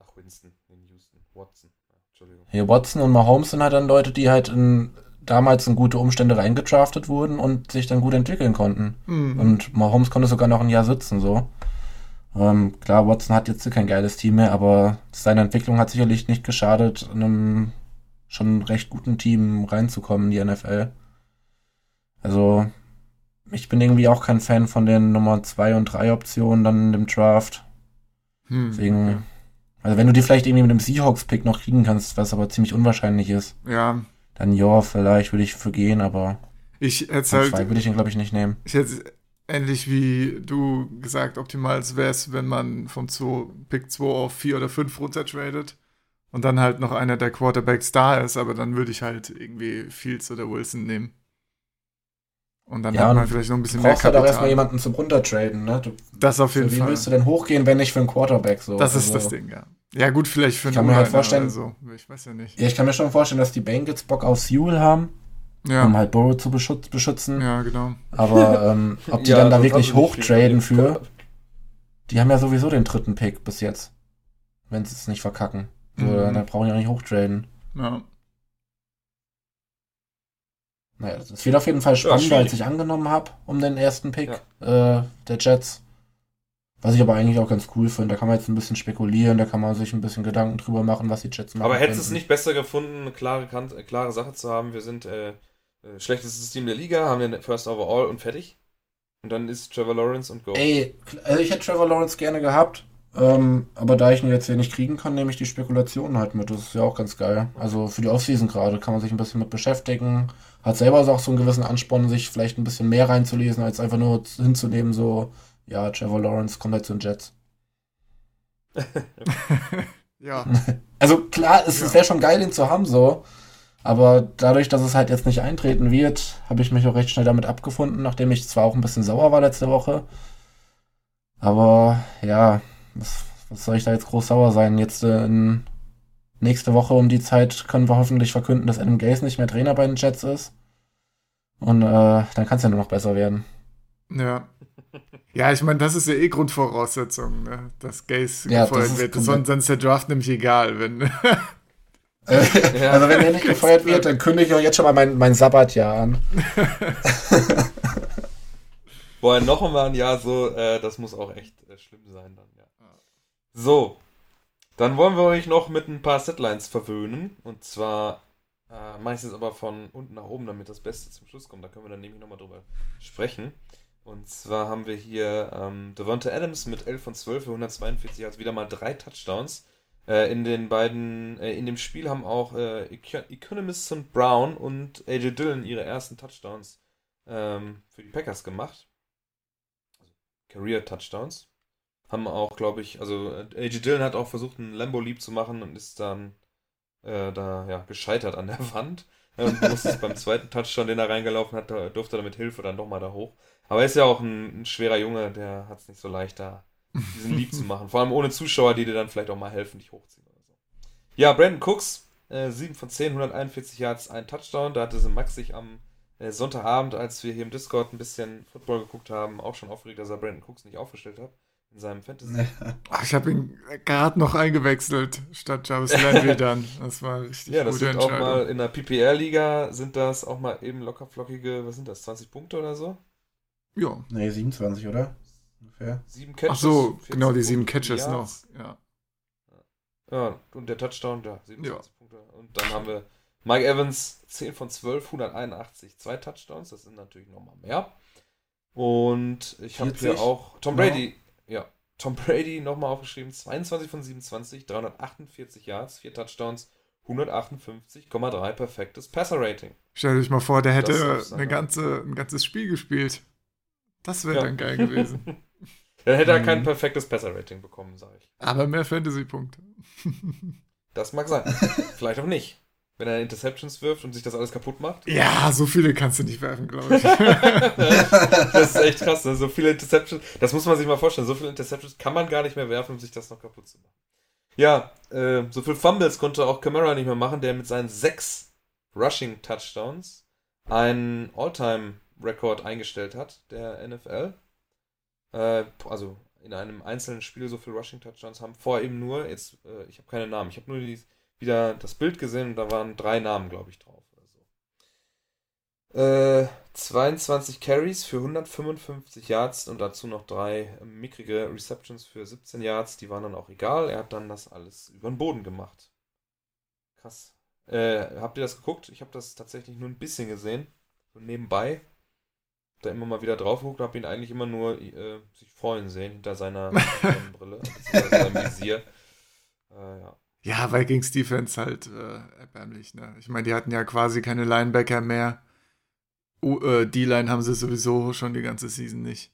Ach, Winston in Houston. Watson. Ja, Entschuldigung. Hier Watson und Mahomes sind halt dann Leute, die halt in, damals in gute Umstände reingedraftet wurden und sich dann gut entwickeln konnten. Mhm. Und Mahomes konnte sogar noch ein Jahr sitzen, so. Ähm, klar, Watson hat jetzt kein geiles Team mehr, aber seine Entwicklung hat sicherlich nicht geschadet, in einem schon recht guten Team reinzukommen in die NFL. Also, ich bin irgendwie auch kein Fan von den Nummer 2 und 3 Optionen dann in dem Draft. Hm. Deswegen, also wenn du die vielleicht irgendwie mit dem Seahawks-Pick noch kriegen kannst, was aber ziemlich unwahrscheinlich ist, Ja, dann ja, vielleicht würde ich für gehen, aber ich hätte halt, zwei würde ich ihn, glaube ich, nicht nehmen. ich hätte ähnlich wie du gesagt, optimal wäre es, wenn man vom 2, Pick 2 auf 4 oder 5 runtertradet und dann halt noch einer der Quarterbacks da ist, aber dann würde ich halt irgendwie Fields oder Wilson nehmen. Und dann Ja, hat man vielleicht noch ein Du bisschen mehr brauchst halt auch Kapital. erstmal jemanden zum Runtertraden, ne? Du, das auf jeden wie Fall. willst du denn hochgehen, wenn nicht für einen Quarterback so? Das ist Also, das Ding, ja. Ja, gut, vielleicht für Ich einen kann mir halt vorstellen- oder so. Ich weiß ja nicht. Ja, ich kann mir schon vorstellen, dass die Bengals Bock auf Sewell haben, Ja, um halt Burrow zu beschütz beschützen. ja genau. Aber ähm, ob die Ja, dann da wirklich hochtraden für, die haben ja sowieso den dritten Pick bis jetzt. Wenn sie es nicht verkacken. So, Mhm. Dann brauchen die auch nicht hochtraden. Ja. Naja, es wird auf jeden Fall spannender, schwierig. als ich angenommen habe, um den ersten Pick äh, der Jets. Was ich aber eigentlich auch ganz cool finde. Da kann man jetzt ein bisschen spekulieren, da kann man sich ein bisschen Gedanken drüber machen, was die Jets machen. Aber hättest du es nicht besser gefunden, eine klare, äh, klare Sache zu haben? Wir sind äh, äh, schlechtestes Team der Liga, haben den First Overall und fertig. Und dann ist Trevor Lawrence und Go. Ey, also ich hätte Trevor Lawrence gerne gehabt. Ähm, aber da ich ihn jetzt hier nicht kriegen kann, nehme ich die Spekulationen halt mit. Das ist ja auch ganz geil. Also für die Offseason gerade kann man sich ein bisschen mit beschäftigen. Hat selber auch so einen gewissen Ansporn, sich vielleicht ein bisschen mehr reinzulesen, als einfach nur hinzunehmen, so, ja, Trevor Lawrence kommt halt zu den Jets. ja. Also klar, es, Ja. es wäre schon geil, ihn zu haben, so. Aber dadurch, dass es halt jetzt nicht eintreten wird, habe ich mich auch recht schnell damit abgefunden, nachdem ich zwar auch ein bisschen sauer war letzte Woche. Aber ja, was, was soll ich da jetzt groß sauer sein? Jetzt äh, in, nächste Woche um die Zeit können wir hoffentlich verkünden, dass Adam Gaze nicht mehr Trainer bei den Jets ist. Und äh, dann kann es ja nur noch besser werden. Ja. Ja, ich meine, das ist ja eh Grundvoraussetzung, ne? dass Gaze Ja, das gefeuert ist wird. Sonst, sonst ist der Draft nämlich egal, wenn. Also wenn er nicht gefeuert wird, dann kündige ich auch jetzt schon mal mein, mein Sabbatjahr an. Boah, noch einmal ein Jahr so, äh, das muss auch echt äh, schlimm sein dann, ja. So, dann wollen wir euch noch mit ein paar Setlines verwöhnen. Und zwar äh, jetzt aber von unten nach oben, damit das Beste zum Schluss kommt. Da können wir dann nämlich nochmal drüber sprechen. Und zwar haben wir hier ähm, Devonta Adams mit 11 von 12 für 142 Yards, wieder mal drei Touchdowns. Äh, in den beiden, äh, in dem Spiel haben auch äh, Eco- Economist und Brown und AJ Dillon ihre ersten Touchdowns ähm, für die Packers gemacht. Also Career-Touchdowns. Haben auch, glaube ich, also äh, AJ Dillon hat auch versucht, einen Lambo-Leap zu machen und ist dann äh, da ja, gescheitert an der Wand. Und musste es beim zweiten Touchdown, den er reingelaufen hat, durfte er mit Hilfe dann doch mal da hoch. Aber er ist ja auch ein, ein schwerer Junge, der hat es nicht so leicht, da diesen Leap zu machen. Vor allem ohne Zuschauer, die dir dann vielleicht auch mal helfen, dich hochziehen oder so. Ja, Brandon Cooks, äh, 7 von 10, 141 Yards, ein Touchdown. Da hatte sie Max sich am äh, Sonntagabend, als wir hier im Discord ein bisschen Football geguckt haben, auch schon aufgeregt, dass er Brandon Cooks nicht aufgestellt hat in seinem Fantasy. Ach, ich habe ihn gerade noch eingewechselt statt Jarvis Landry dann. Das war richtig Ja, das gute sind auch mal in der PPR-Liga sind das auch mal eben lockerflockige, was sind das, 20 Punkte oder so? ja. Nee, 27, oder? Ungefähr. Sieben Catches. Ach so, 14 genau, die sieben Catches noch. Yards. Ja. Ja, und der Touchdown, ja, 27 Punkte. Und dann haben wir Mike Evans, 10 von 12, 181, zwei Touchdowns, das sind natürlich nochmal mehr. Und ich habe 40? hier auch Tom. Brady, ja, Tom Brady nochmal aufgeschrieben, 22 von 27, 348 Yards, vier Touchdowns, 158,3 perfektes Passer-Rating. Stell dich mal vor, der hätte eine ganze, ein ganzes Spiel gespielt. Das wäre Ja. dann geil gewesen. Dann hätte er Mhm. kein perfektes Passer-Rating bekommen, sage ich. Aber mehr Fantasy-Punkte. Das mag sein. Vielleicht auch nicht. Wenn er Interceptions wirft und sich das alles kaputt macht. Ja, so viele kannst du nicht werfen, glaube ich. Das ist echt krass, ne? so viele Interceptions. Das muss man sich mal vorstellen. So viele Interceptions kann man gar nicht mehr werfen, um sich das noch kaputt zu machen. Ja, äh, so viel Fumbles konnte auch Camara nicht mehr machen, der mit seinen sechs Rushing Touchdowns einen All-Time-Rekord eingestellt hat, der NFL. Äh, also in einem einzelnen Spiel so viele Rushing Touchdowns haben vorher eben nur, jetzt, äh, ich habe keine Namen, ich habe nur die, wieder das Bild gesehen und da waren drei Namen, glaube ich, drauf. Oder so. Äh, 22 Carries für 155 Yards und dazu noch drei mickrige Receptions für 17 Yards. Die waren dann auch egal. Er hat dann das alles über den Boden gemacht. Krass. Äh, habt ihr das geguckt? Ich habe das tatsächlich nur ein bisschen gesehen. So nebenbei. Hab Da immer mal wieder drauf geguckt, habe ihn eigentlich immer nur äh, sich freuen sehen hinter seiner Brille, beziehungsweise seinem Visier. Äh, ja. Ja, Vikings Defense halt äh, erbärmlich, ne? Ich meine, die hatten ja quasi keine Linebacker mehr. U äh, D-Line haben sie sowieso schon die ganze Season nicht.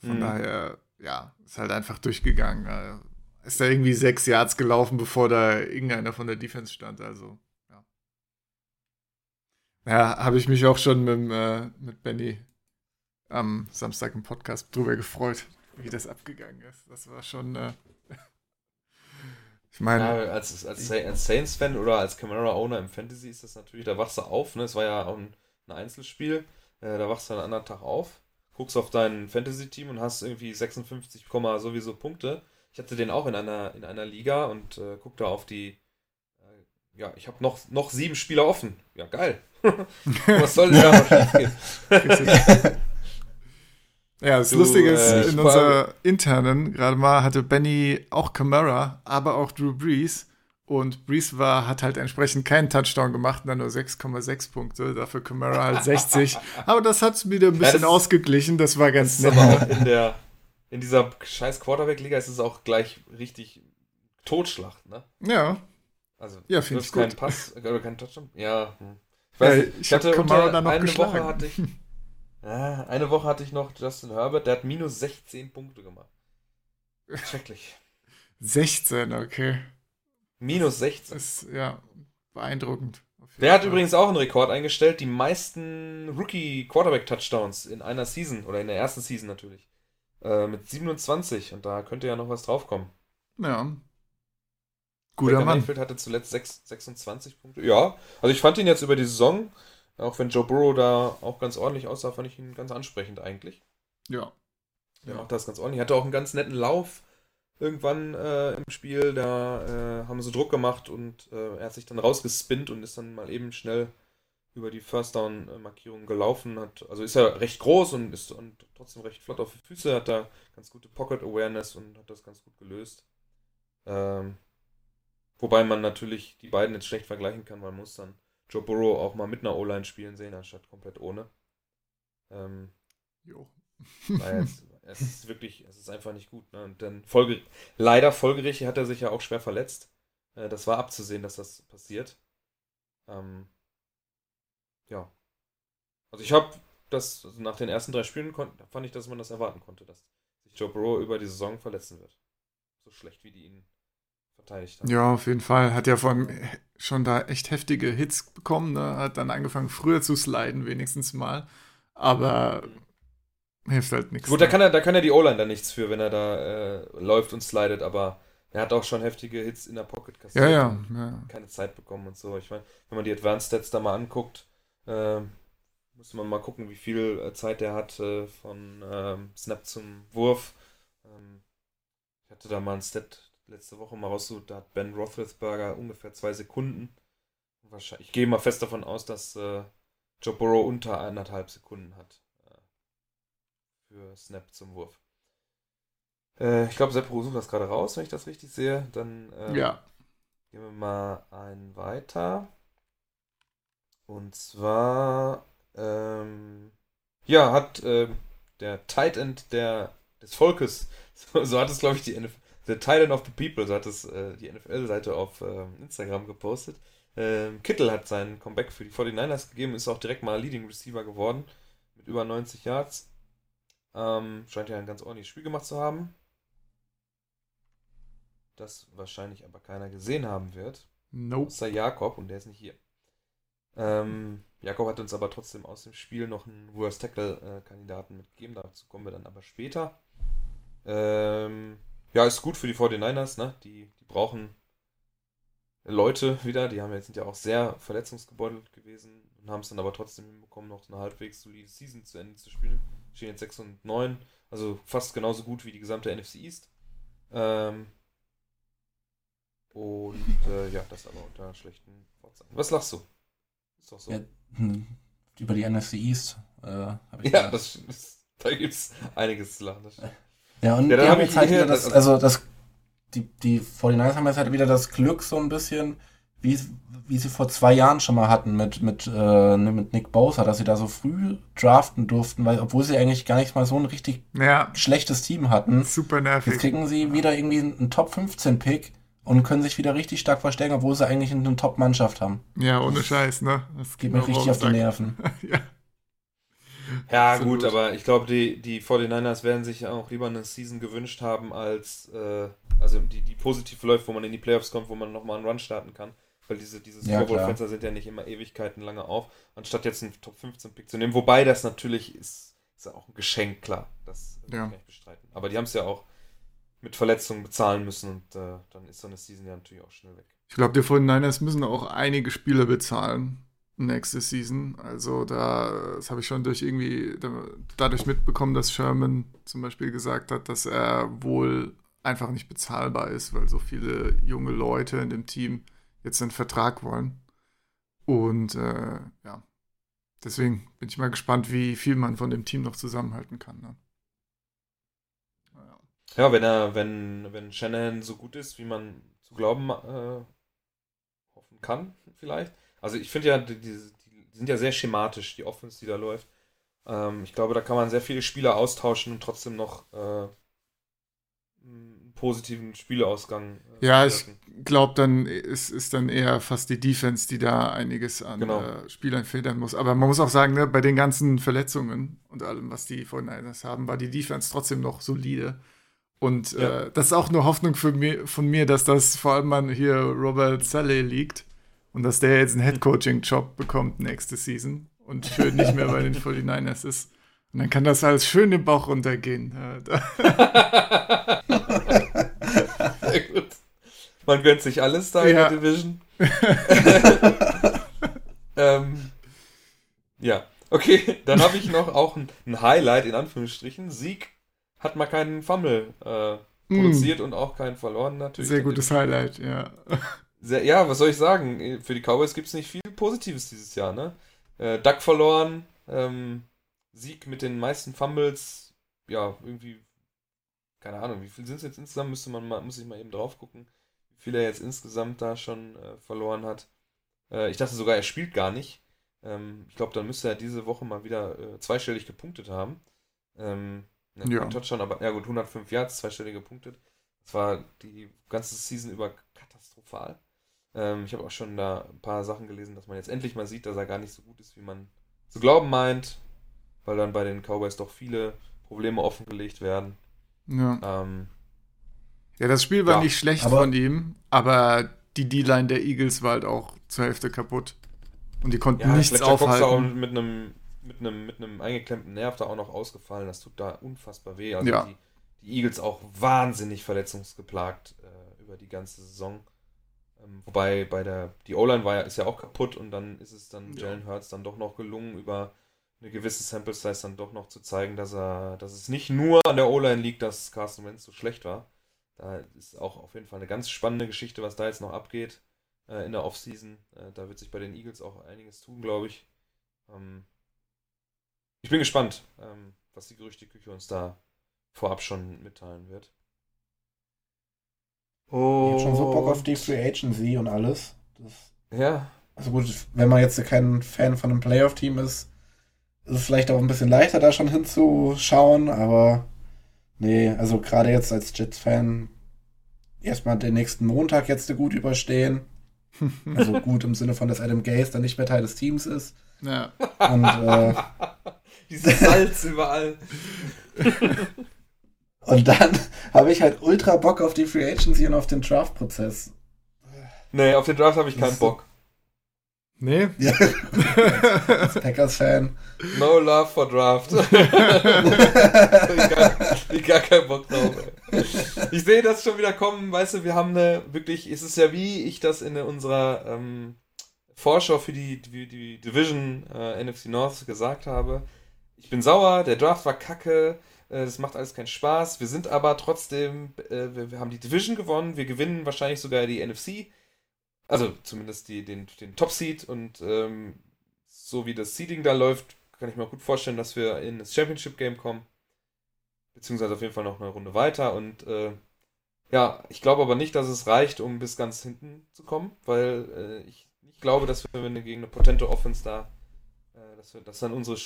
Von Mhm. daher, ja, ist halt einfach durchgegangen. Äh, ist da irgendwie sechs Yards gelaufen, bevor da irgendeiner von der Defense stand, also, ja. Ja, habe ich mich auch schon mit, äh, mit Benny am Samstag im Podcast drüber gefreut, wie das abgegangen ist. Das war schon, äh, ich meine, Ja, als, als, als Saints-Fan oder als Camara-Owner im Fantasy ist das natürlich, da wachst du auf, ne? Es war ja auch ein, ein Einzelspiel, äh, da wachst du einen anderen Tag auf, guckst auf dein Fantasy-Team und hast irgendwie 56, Komma sowieso Punkte. Ich hatte den auch in einer, in einer Liga und äh, guck da auf die, äh, ja, ich habe noch, noch sieben Spieler offen. Ja, geil. Was soll denn da noch schiefgehen? Ja, das Du, Lustige ist, äh, in unserer internen, gerade mal, hatte Benny auch Camara, aber auch Drew Brees. Und Brees war, hat halt entsprechend keinen Touchdown gemacht, dann nur 6,6 Punkte, dafür Camara halt 60. aber das hat es wieder ein bisschen das- ausgeglichen, das war ganz Das nett. aber auch in der, in dieser scheiß Quarterback-Liga ist es auch gleich richtig Totschlacht, ne? Ja, Also, Ja, du find ich keinen gut. Pass oder keinen Touchdown? Ja. Hm. Ich Ja, weiß nicht, ich ich hatte Kamara unter, dann noch eine geschlagen. Woche hatte ich ja, eine Woche hatte ich noch Justin Herbert, der hat minus 16 Punkte gemacht. Schrecklich. 16, okay. Minus 16. Ist, ja, beeindruckend. Der hat übrigens auch einen Rekord eingestellt, die meisten Rookie Quarterback Touchdowns in einer Season oder in der ersten Season natürlich. Äh, mit 27 und da könnte ja noch was draufkommen. Ja. Guter Baker Mann. Mayfield hatte zuletzt sechs- 26 Punkte. Ja, also ich fand ihn jetzt über die Saison, auch wenn Joe Burrow da auch ganz ordentlich aussah, fand ich ihn ganz ansprechend eigentlich. Ja. Der Ja. macht das ganz ordentlich. Hatte auch einen ganz netten Lauf irgendwann äh, im Spiel. Da äh, haben sie Druck gemacht und äh, er hat sich dann rausgespinnt und ist dann mal eben schnell über die First Down äh, Markierung gelaufen hat. Also ist er recht groß und ist und trotzdem recht flott auf die Füße, hat da ganz gute Pocket Awareness und hat das ganz gut gelöst. Ähm, wobei man natürlich die beiden jetzt schlecht vergleichen kann, man muss dann Joe Burrow auch mal mit einer O-Line spielen sehen, anstatt komplett ohne. Ähm, Jo. weil es, es ist wirklich, es ist einfach nicht gut. Ne? Und dann Folge, leider folgerichtig hat er sich ja auch schwer verletzt. Äh, das war abzusehen, dass das passiert. Ähm, ja. Also ich habe das, also nach den ersten drei Spielen fand ich, dass man das erwarten konnte, dass sich Joe Burrow über die Saison verletzen wird. So schlecht, wie die ihn verteidigt haben. Ja, auf jeden Fall. Hat ja von schon da echt heftige Hits bekommen. Ne? Hat dann angefangen, früher zu sliden, wenigstens mal. Aber hilft halt nichts. Gut, da kann er, da kann er die O-Line dann nichts für, wenn er da äh, läuft und slidet, aber er hat auch schon heftige Hits in der Pocket kassiert. Ja, ja. ja. keine Zeit bekommen und so. Ich meine, wenn man die Advanced Stats da mal anguckt, ähm, Muss man mal gucken, wie viel äh, Zeit der hat äh, von ähm, Snap zum Wurf. Ähm, ich hatte da mal ein Stat letzte Woche mal rausgesucht, da hat Ben Roethlisberger ungefähr zwei Sekunden. Wahrscheinlich, ich gehe mal fest davon aus, dass äh, Joe Burrow unter eineinhalb Sekunden hat äh, für Snap zum Wurf. Äh, ich glaube, Seppo sucht das gerade raus, wenn ich das richtig sehe. Dann ähm, Ja. gehen wir mal einen weiter. Und zwar, ähm, ja, hat ähm, der Tight End der, des Volkes, so, so hat es, glaube ich, die NFL, The Tight End of the People, so hat es äh, die NFL-Seite auf ähm, Instagram gepostet. Ähm, Kittel hat seinen Comeback für die 49ers gegeben, ist auch direkt mal Leading Receiver geworden mit über 90 Yards. Ähm, scheint ja ein ganz ordentliches Spiel gemacht zu haben. Das wahrscheinlich aber keiner gesehen haben wird. Nope. Außer Jakob und der ist nicht hier. Ähm, Jakob hat uns aber trotzdem aus dem Spiel noch einen Worst Tackle-Kandidaten mitgegeben. Dazu kommen wir dann aber später. Ähm, ja, ist gut für die 49ers, ne? Die, die brauchen Leute wieder. Die haben jetzt, sind ja auch sehr verletzungsgebeutelt gewesen und haben es dann aber trotzdem hinbekommen, noch eine halbwegs solide Season zu Ende zu spielen. Stehen jetzt 6 und 9, also fast genauso gut wie die gesamte NFC East. Ähm, und äh, ja, das aber unter schlechten Fortsagen. Was lachst du? Ist doch so. Ja, hm, über die NFC East äh, habe ich Ja, das, das, da gibt es einiges zu lachen. Das stimmt. Ja, und Ja, die hab haben ich jetzt halt wieder das, also das, die, die 49ers haben jetzt halt wieder das Glück so ein bisschen, wie, wie sie vor zwei Jahren schon mal hatten mit, mit, äh, mit Nick Bosa, dass sie da so früh draften durften, weil, obwohl sie eigentlich gar nicht mal so ein richtig Ja, schlechtes Team hatten. super Jetzt nervig. kriegen sie wieder irgendwie einen Top 15 Pick und können sich wieder richtig stark verstärken, obwohl sie eigentlich eine Top-Mannschaft haben. Ja, ohne Scheiß, ne? Das Geht mir mir richtig auf die. Nerven. ja. Ja, Absolut. gut, aber ich glaube, die, die 49ers werden sich auch lieber eine Season gewünscht haben, als äh, also die, die positiv läuft, wo man in die Playoffs kommt, wo man nochmal einen Run starten kann. Weil diese, diese Ja. Bowl-Fenster sind ja nicht immer Ewigkeiten lange auf, anstatt jetzt einen Top 15-Pick zu nehmen. Wobei das natürlich ist, ist auch ein Geschenk, klar. Das will Ja. ich nicht bestreiten. Aber die haben es ja auch mit Verletzungen bezahlen müssen und äh, dann ist so eine Season ja natürlich auch schnell weg. Ich glaube, die 49ers müssen auch einige Spieler bezahlen nächste Season. Also da, das habe ich schon durch irgendwie da, dadurch mitbekommen, dass Sherman zum Beispiel gesagt hat, dass er wohl einfach nicht bezahlbar ist, weil so viele junge Leute in dem Team jetzt einen Vertrag wollen. Und äh, ja, deswegen bin ich mal gespannt, wie viel man von dem Team noch zusammenhalten kann. Ne? Ja, wenn er, wenn, wenn Shanahan so gut ist, wie man zu glauben äh, hoffen kann, vielleicht. Also ich finde ja, die, die, die sind ja sehr schematisch, die Offense, die da läuft. Ähm, ich glaube, da kann man sehr viele Spieler austauschen und trotzdem noch äh, einen positiven Spieleausgang. Äh, Ja, ich glaube, dann ist, ist dann eher fast die Defense, die da einiges an Genau. äh, Spielern federn muss. Aber man muss auch sagen, ne, bei den ganzen Verletzungen und allem, was die 49ers haben, war die Defense trotzdem noch solide. Und Ja. äh, das ist auch eine Hoffnung für mir, von mir, dass das vor allem an hier Robert Saleh liegt und dass der jetzt einen Head-Coaching-Job bekommt nächste Season und schön nicht mehr bei den 49ers ist. Und dann kann das alles schön den Bauch runtergehen. Sehr gut. Man gönnt sich alles da Ja. in der Division. ähm, ja, okay, dann habe ich noch auch ein, ein Highlight in Anführungsstrichen. Sieg hat mal keinen Fumble äh, produziert und auch keinen verloren natürlich. Mm. Sehr gutes Highlight, ja. Sehr, ja, was soll ich sagen? Für die Cowboys gibt es nicht viel Positives dieses Jahr, ne? Äh, Duck verloren, ähm, Sieg mit den meisten Fumbles, ja, irgendwie, keine Ahnung, wie viel sind es jetzt insgesamt? Müsste man mal, muss ich mal eben drauf gucken, wie viel er jetzt insgesamt da schon äh, verloren hat. Äh, ich dachte sogar, er spielt gar nicht. Ähm, ich glaube, dann müsste er diese Woche mal wieder äh, zweistellig gepunktet haben. Ähm, ne, Ja. Touchdown, aber ja gut, 105 Yards, zweistellig gepunktet. Das war die ganze Season über katastrophal. Ähm, ich habe auch schon da ein paar Sachen gelesen, dass man jetzt endlich mal sieht, dass er gar nicht so gut ist, wie man zu glauben meint, weil dann bei den Cowboys doch viele Probleme offengelegt werden. ja. Ähm, Ja, das Spiel war Ja, nicht schlecht von ihm, aber die D-Line der Eagles war halt auch zur Hälfte kaputt. Und die konnten ja, nichts da auch aufhalten. mit einem mit einem mit einem eingeklemmten Nerv da auch noch ausgefallen. Das tut da unfassbar weh. Also Ja. die, die Eagles auch wahnsinnig verletzungsgeplagt äh, über die ganze Saison. Ähm, wobei bei der die O-Line war ja ist ja auch kaputt und dann ist es dann Ja. Jalen Hurts dann doch noch gelungen über eine gewisse Sample Size dann doch noch zu zeigen, dass er, dass es nicht nur an der O-Line liegt, dass Carson Wentz so schlecht war. Da ist auch auf jeden Fall eine ganz spannende Geschichte, was da jetzt noch abgeht äh, in der Offseason. Äh, da wird sich bei den Eagles auch einiges tun, glaube ich. Ähm, ich bin gespannt, ähm, was die Gerüchteküche uns da vorab schon mitteilen wird. Oh. Ich hab schon so Bock auf die Free Agency und alles. Das, ja. Also gut, wenn man jetzt kein Fan von einem Playoff-Team ist, ist es vielleicht auch ein bisschen leichter, da schon hinzuschauen, aber nee, also gerade jetzt als Jets-Fan erstmal den nächsten Montag jetzt gut überstehen. Also gut im Sinne von, dass Adam Gaze dann nicht mehr Teil des Teams ist. Ja. Und äh, dieses Salz überall. und dann habe ich halt ultra Bock auf die Free Agency und auf den Draft-Prozess. Nee, auf den Draft habe ich keinen Bock. Nee? Ja. Als Packers-Fan. No love for Draft. ich, gar, ich gar keinen Bock drauf. Ey. Ich sehe das schon wieder kommen, weißt du, wir haben eine, wirklich, es ist ja wie ich das in unserer ähm, Vorschau für die, die, die Division äh, NFC North gesagt habe. Ich bin sauer, der Draft war kacke, äh, das macht alles keinen Spaß. Wir sind aber trotzdem, äh, wir, wir haben die Division gewonnen, wir gewinnen wahrscheinlich sogar die NFC also zumindest die, den, den Top-Seed und ähm, so wie das Seeding da läuft, kann ich mir gut vorstellen, dass wir in das Championship-Game kommen. Beziehungsweise auf jeden Fall noch eine Runde weiter. Und äh, ja, ich glaube aber nicht, dass es reicht, um bis ganz hinten zu kommen, weil äh, ich nicht glaube, dass wir, wenn wir gegen eine potente Offense da, äh, dass wir, dass dann unsere,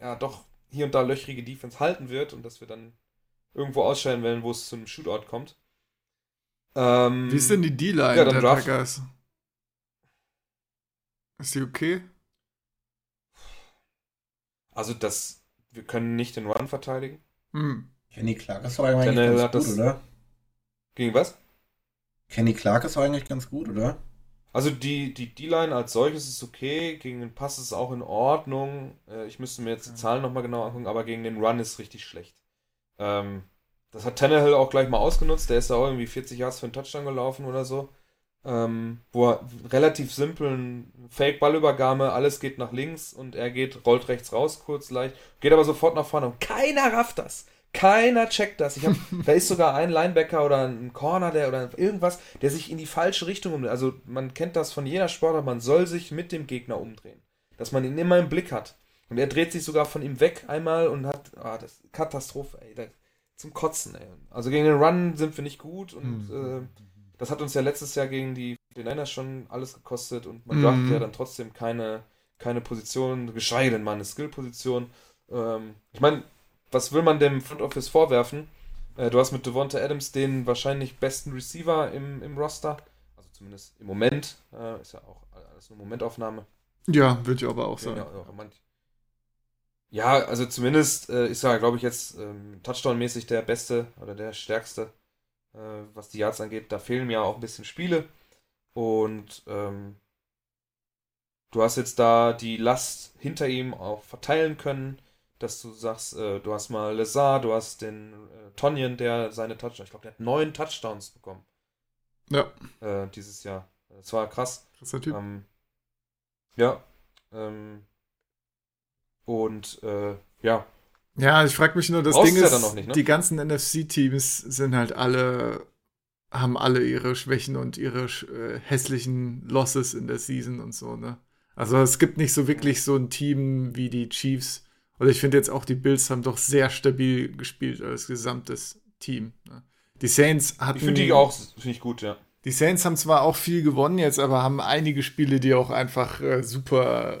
ja, doch hier und da löchrige Defense halten wird und dass wir dann irgendwo ausscheiden werden, wo es zu einem Shootout kommt. Ähm, Wie ist denn die D-Line ja, der Draft, Packers? Ist die okay? Also das, wir können nicht den Run verteidigen. Hm. Kenny Clark ist doch eigentlich ganz gut, oder? Gegen was? Kenny Clark ist doch eigentlich ganz gut, oder? Also die die D-Line als solches ist okay, gegen den Pass ist auch in Ordnung. Äh, ich müsste mir jetzt die Zahlen nochmal genau angucken, aber gegen den Run ist richtig schlecht. Ähm, das hat Tannehill auch gleich mal ausgenutzt. Der ist da auch irgendwie 40 Yards für einen Touchdown gelaufen oder so ähm, wo er relativ simplen Fake-Ballübergabe, alles geht nach links und er geht, rollt rechts raus, kurz leicht, geht aber sofort nach vorne und keiner rafft das. Keiner checkt das. Ich hab, da ist sogar ein Linebacker oder ein Corner der oder irgendwas, der sich in die falsche Richtung umdreht. Also man kennt das von jeder Sportart, man soll sich mit dem Gegner umdrehen. Dass man ihn immer im Blick hat. Und er dreht sich sogar von ihm weg einmal und hat, ah, das Katastrophe, ey, das, zum Kotzen, ey. Also gegen den Run sind wir nicht gut und mhm. äh, das hat uns ja letztes Jahr gegen die Niners schon alles gekostet und man mhm. ja dann trotzdem keine, keine Position, geschweige denn mal eine Skill-Position. Ähm, ich meine, was will man dem Front Office vorwerfen? Äh, du hast mit Devonta Adams den wahrscheinlich besten Receiver im, im Roster. Also zumindest im Moment. Äh, ist ja auch alles eine Momentaufnahme. Ja, würde ich aber auch sagen. Ja, also zumindest äh, ist er, glaube ich, jetzt ähm, Touchdown-mäßig der beste oder der stärkste äh, was die Yards angeht. Da fehlen mir auch ein bisschen Spiele. Und ähm, du hast jetzt da die Last hinter ihm auch verteilen können, dass du sagst, äh, du hast mal Lazar, du hast den äh, Tonyan, der seine Touchdowns, ich glaube, der hat neun Touchdowns bekommen. Ja. Äh, dieses Jahr. Das war krass. Krasser Typ. Ähm, ja. Ähm, und äh, ja, ja, ich frage mich nur, das Ding ist, nicht, ne? die ganzen NFC-Teams sind halt alle, haben alle ihre Schwächen und ihre äh, hässlichen Losses in der Season und so, ne? Also es gibt nicht so wirklich so ein Team wie die Chiefs. Oder ich finde jetzt auch, die Bills haben doch sehr stabil gespielt als gesamtes Team. Ne? Die Saints hatten. Ich finde die auch, finde ich gut, ja. Die Saints haben zwar auch viel gewonnen jetzt, aber haben einige Spiele, die auch einfach äh, super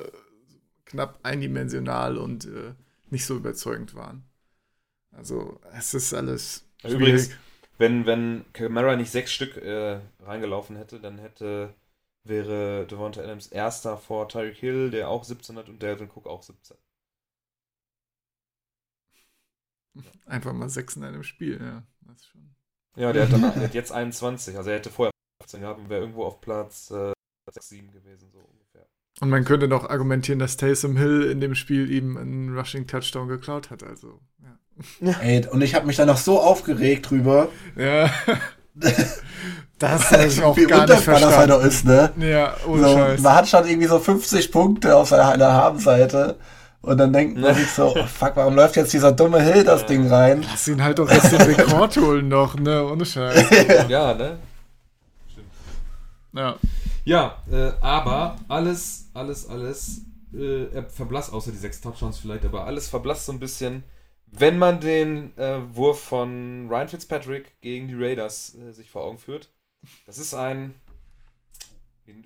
knapp eindimensional und äh, nicht so überzeugend waren. Also es ist alles schwierig. Übrigens, wenn, wenn Camara nicht sechs Stück äh, reingelaufen hätte, dann hätte wäre Devonta Adams erster vor Tyreek Hill, der auch 17 hat und Delvin Cook auch 17. Einfach mal sechs in einem Spiel, ja. Das schon. Ja, der hat, dann, der hat jetzt 21, also er hätte vorher 15 gehabt und wäre irgendwo auf Platz äh, 6, 7 gewesen, so ungefähr. Und man könnte noch argumentieren, dass Taysom Hill in dem Spiel ihm einen Rushing Touchdown geklaut hat. Also, ja. Ey, und ich habe mich da noch so aufgeregt drüber. Ja. Das habe ich auch wie gar nicht verstanden. das ist, ne? Ja, ohne so, Scheiß. Man hat schon irgendwie so 50 Punkte auf seiner Habenseite Und dann denkt man sich so, oh, fuck, warum läuft jetzt dieser dumme Hill das Ding rein? Lass ihn halt doch jetzt den Rekord holen noch, ne? Ohne Scheiß. Ja, ne? Ja. Ja, äh, aber alles, alles, alles äh, er verblasst, außer die sechs Touchdowns vielleicht, aber alles verblasst so ein bisschen, wenn man den äh, Wurf von Ryan Fitzpatrick gegen die Raiders äh, sich vor Augen führt. Das ist ein.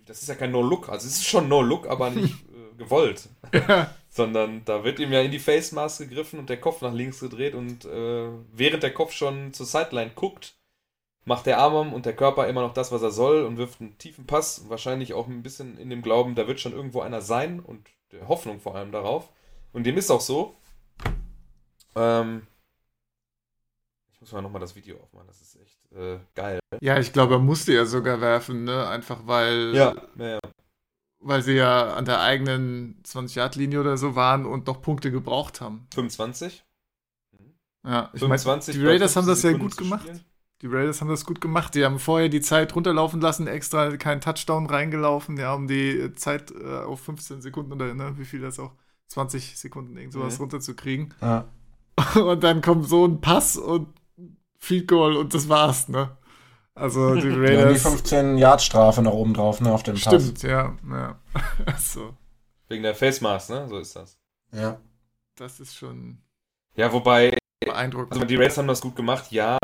Das ist ja kein No-Look, also es ist schon No-Look, aber nicht gewollt. ja. Sondern da wird ihm ja in die Face Mask gegriffen und der Kopf nach links gedreht und äh, während der Kopf schon zur Sideline guckt, macht der Arm und der Körper immer noch das, was er soll und wirft einen tiefen Pass, wahrscheinlich auch ein bisschen in dem Glauben, da wird schon irgendwo einer sein und der Hoffnung vor allem darauf. Und dem ist auch so. Ähm, ich muss mal nochmal das Video aufmachen, das ist echt äh, geil. Ja, ich glaube, er musste ja sogar werfen, ne? Einfach weil, Ja, ja, ja. Weil sie ja an der eigenen 20-Yard-Linie oder so waren und noch Punkte gebraucht haben. 25. Ja, ich meine, 25 die bei Raiders haben 15 das ja gut gemacht. spielen. Die Raiders haben das gut gemacht. Die haben vorher die Zeit runterlaufen lassen, extra keinen Touchdown reingelaufen. Die haben die Zeit äh, auf 15 Sekunden oder ne, wie viel das auch? 20 Sekunden irgend sowas Mhm. runterzukriegen. Ja. Und dann kommt so ein Pass und Field Goal und das war's, ne? Also die Ja, die Raiders. 15 Yard Strafe noch oben drauf, ne, auf dem Pass. stimmt, ja. ja. Also, Wegen der Face Mask, ne? So ist das. Ja. das ist schon Ja, wobei, beeindruckend. also die Raiders haben das gut gemacht, ja,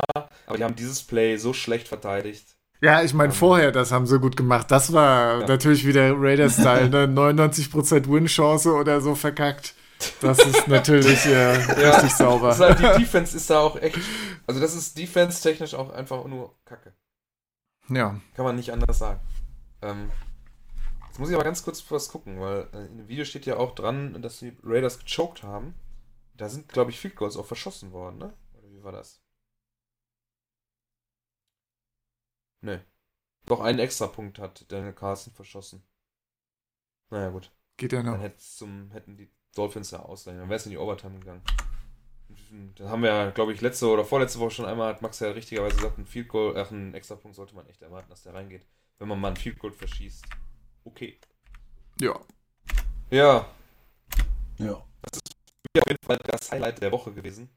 aber die haben dieses Play so schlecht verteidigt. Ja, ich meine, Ähm, vorher, das haben sie gut gemacht. Das war Ja. natürlich wieder Raiders-Style, ne? 99% Win-Chance oder so verkackt. Das ist natürlich äh, Ja. richtig sauber. Das ist halt, die Defense ist da auch echt, also das ist defense-technisch auch einfach nur Kacke. Ja. Kann man nicht anders sagen. Ähm, jetzt muss ich aber ganz kurz was gucken, weil äh, in dem Video steht ja auch dran, dass die Raiders gechoked haben. Da sind, glaube ich, Field Goals auch verschossen worden, ne? Oder wie war das? Ne. Doch einen Extrapunkt hat Daniel Carlson verschossen. Naja, gut. Geht ja Dann noch. hätt's zum, hätten die Dolphins ja ausleihen. Dann wäre es in die Overtime gegangen. Da haben wir ja, glaube ich, letzte oder vorletzte Woche schon einmal, hat Max ja richtigerweise gesagt, ein Field Goal, ach, ein Extrapunkt sollte man echt erwarten, dass der reingeht. Wenn man mal ein Field Goal verschießt. Okay. Ja. Ja, Ja. auf jeden Fall das Highlight der Woche gewesen.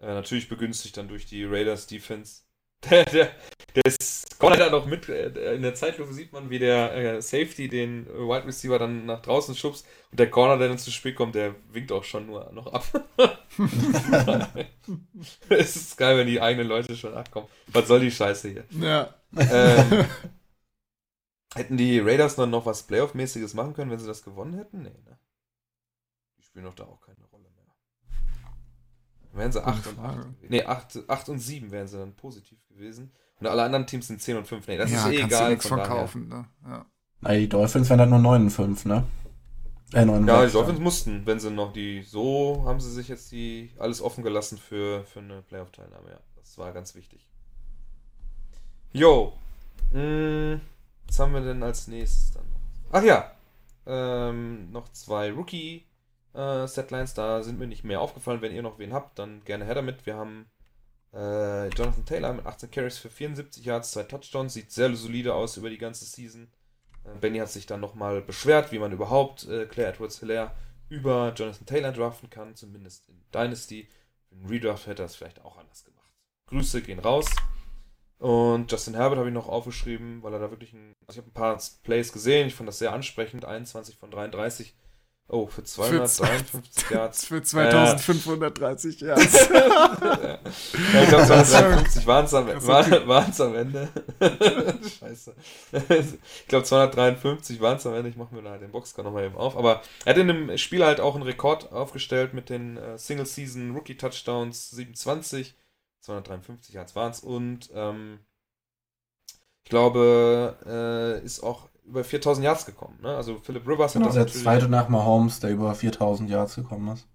Äh, natürlich begünstigt dann durch die Raiders Defense. Der, der, der ist, Corner da noch mit, äh, in der Zeitlupe sieht man, wie der äh, Safety den äh, Wide Receiver dann nach draußen schubst und der Corner, der dann zu spät kommt, der winkt auch schon nur noch ab. es ist geil, wenn die eigenen Leute schon abkommen. Was soll die Scheiße hier? Ja. Ähm, hätten die Raiders dann noch was Playoff-mäßiges machen können, wenn sie das gewonnen hätten? Nee, ne? Die spielen doch da auch keine Rolle. Dann wären sie 8 und 8. Frage. Nee, 8, 8 und 7 wären sie dann positiv gewesen. Und alle anderen Teams sind 10 und 5. Nee, das ja, ist eh kannst du egal. nichts Von von daher. kaufen, ne? Ja. Na, die Dolphins wären dann nur 9 und 5, ne? Äh, 9 und Ja, die. Dolphins mussten, wenn sie noch die. So haben sie sich jetzt die alles offen gelassen für, für eine Playoff-Teilnahme. Ja, das war ganz wichtig. Jo. Mh, was haben wir denn als nächstes dann noch? Ach ja. Ähm, noch zwei Rookie-Setlines. da sind mir nicht mehr aufgefallen. Wenn ihr noch wen habt, dann gerne her damit. Wir haben äh, Jonathan Taylor mit 18 Carries für 74 Yards, zwei Touchdowns. Sieht sehr solide aus über die ganze Season. Äh, Benny hat sich dann nochmal beschwert, wie man überhaupt äh, Claire Edwards Hilaire über Jonathan Taylor draften kann, zumindest in Dynasty. Im Redraft hätte er es vielleicht auch anders gemacht. Grüße gehen raus. Und Justin Herbert habe ich noch aufgeschrieben, weil er da wirklich ein. Also ich habe ein paar Plays gesehen, ich fand das sehr ansprechend. 21 von 33. Oh, für 253 Yards. Für 2530 Jahre. ja, ich glaube, 253 waren es am, Ende. Scheiße. Ich glaube, 253 waren es am Ende. Ich mache mir da den Boxscore nochmal eben auf. Aber er hat in dem Spiel halt auch einen Rekord aufgestellt mit den äh, Single-Season Rookie Touchdowns 27. 253 Yards waren es. Und ähm, ich glaube, äh, ist auch über 4000 Yards gekommen. Ne? Also Philip Rivers Genau, hat der das natürlich- zweite nach Mahomes, der über 4000 Yards gekommen ist.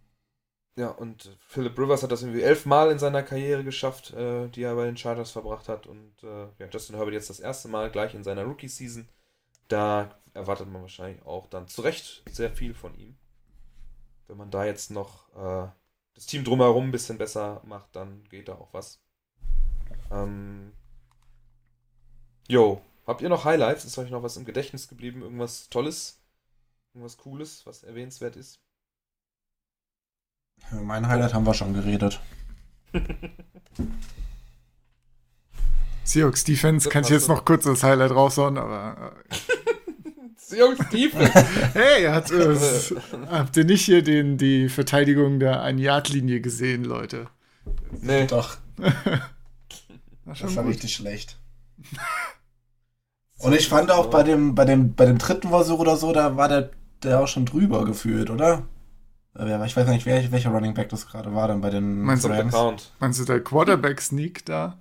Ja, und Philip Rivers hat das irgendwie elfmal in seiner Karriere geschafft, äh, die er bei den Chargers verbracht hat. Und äh, ja, Justin Herbert jetzt das erste Mal gleich in seiner Rookie-Season. Da erwartet man wahrscheinlich auch dann zu Recht sehr viel von ihm. Wenn man da jetzt noch äh, das Team drumherum ein bisschen besser macht, dann geht da auch was. Ähm, jo, habt ihr noch Highlights? Ist euch noch was im Gedächtnis geblieben? Irgendwas Tolles? Irgendwas Cooles, was erwähnenswert ist? Mein Highlight haben wir schon geredet. Seahawks Defense kann ich jetzt noch kurz das Highlight raushauen, aber. Seahawks Defense. hey, hat, äh, habt ihr nicht hier den, die Verteidigung der Ein-Yard-Linie gesehen, Leute? Nee. Doch, War das war richtig schlecht. Und ich fand auch bei dem, bei dem, bei dem dritten Versuch oder so, da war der, der auch schon drüber gefühlt, oder? Äh, wer- Ich weiß gar nicht, wer, welcher Running Back das gerade war dann bei den Meinst du Rams. Account. Meinst du der Quarterback-Sneak da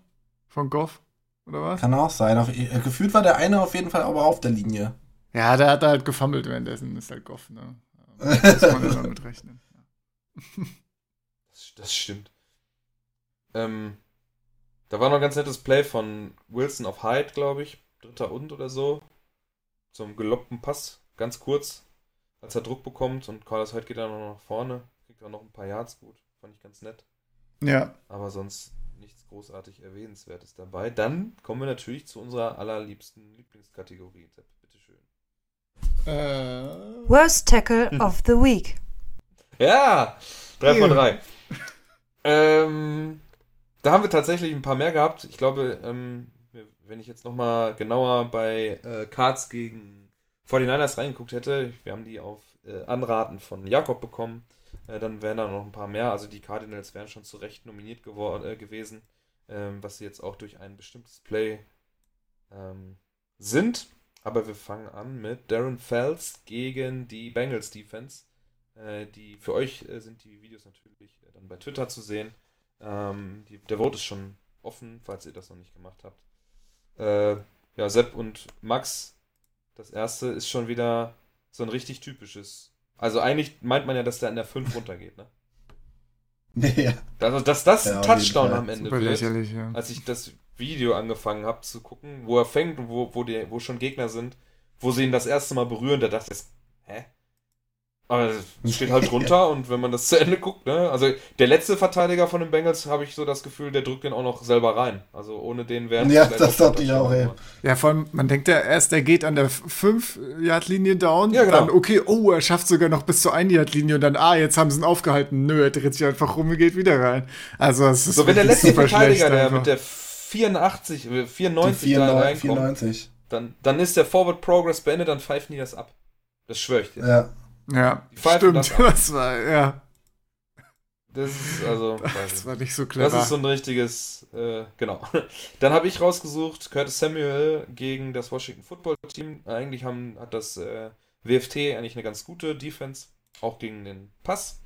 von Goff? Oder was? Kann auch sein. Auf, äh, gefühlt war der eine auf jeden Fall aber auf der Linie. Ja, der hat halt gefummelt währenddessen, ist halt Goff, ne? Muss man immer mit rechnen. Das, das stimmt. Ähm, da war noch ein ganz nettes Play von Wilson auf Hyde, glaube ich. Dritter und oder so. Zum geloppten Pass, ganz kurz, als er Druck bekommt und Carlos Hyde geht dann noch nach vorne. Kriegt auch noch ein paar Yards gut. Fand ich ganz nett. Ja. Aber sonst nichts großartig Erwähnenswertes dabei. Dann kommen wir natürlich zu unserer allerliebsten Lieblingskategorie. Sepp, Bitteschön. Äh, Worst Tackle of the Week. Ja, drei von Ja. drei. ähm, da haben wir tatsächlich ein paar mehr gehabt. Ich glaube, ähm, wenn ich jetzt nochmal genauer bei äh, Cards gegen 49ers reingeguckt hätte, wir haben die auf äh, Anraten von Jakob bekommen, äh, dann wären da noch ein paar mehr. Also die Cardinals wären schon zu Recht nominiert geworden, äh, gewesen, ähm, was sie jetzt auch durch ein bestimmtes Play ähm, sind. Aber wir fangen an mit Darren Fells gegen die Bengals Defense. Äh, die, für euch äh, sind die Videos natürlich dann bei Twitter zu sehen. Ähm, die, der Vote ist schon offen, falls ihr das noch nicht gemacht habt. Äh, ja, Sepp und Max, das erste ist schon wieder so ein richtig typisches. Also eigentlich meint man ja, dass der an der 5 runtergeht, ne? Nee, Also, dass das Ja, ein Touchdown am Ende super wird lächerlich, ja. als ich das Video angefangen habe zu gucken, wo er fängt und wo, wo, die, wo schon Gegner sind, wo sie ihn das erste Mal berühren, da dachte ich, hä? Aber es steht halt drunter und wenn man das zu Ende guckt, ne? Also der letzte Verteidiger von den Bengals, habe ich so das Gefühl, der drückt den auch noch selber rein. Also ohne den wäre Ja, das dachte ich auch, ey. Ja, vor allem, man denkt ja erst, er geht an der 5-Yard-Linie down, Ja, genau. dann, okay, oh, er schafft sogar noch bis zur 1-Yard-Linie und dann, ah, jetzt haben sie ihn aufgehalten. Nö, er dreht sich einfach rum und geht wieder rein. Also, es ist So, wenn der letzte Verteidiger, der einfach. mit der 84, äh, die 94 da 94, reinkommt, 94. dann, dann ist der Forward Progress beendet, dann pfeifen die das ab. Das schwöre ich dir. Ja. Ja, stimmt, das das war, ja, Das ist also. das war nicht so clever. Das ist so ein richtiges, äh, genau. Dann habe ich rausgesucht, Curtis Samuel gegen das Washington Football Team. Eigentlich haben, hat das äh, WFT eigentlich eine ganz gute Defense, auch gegen den Pass.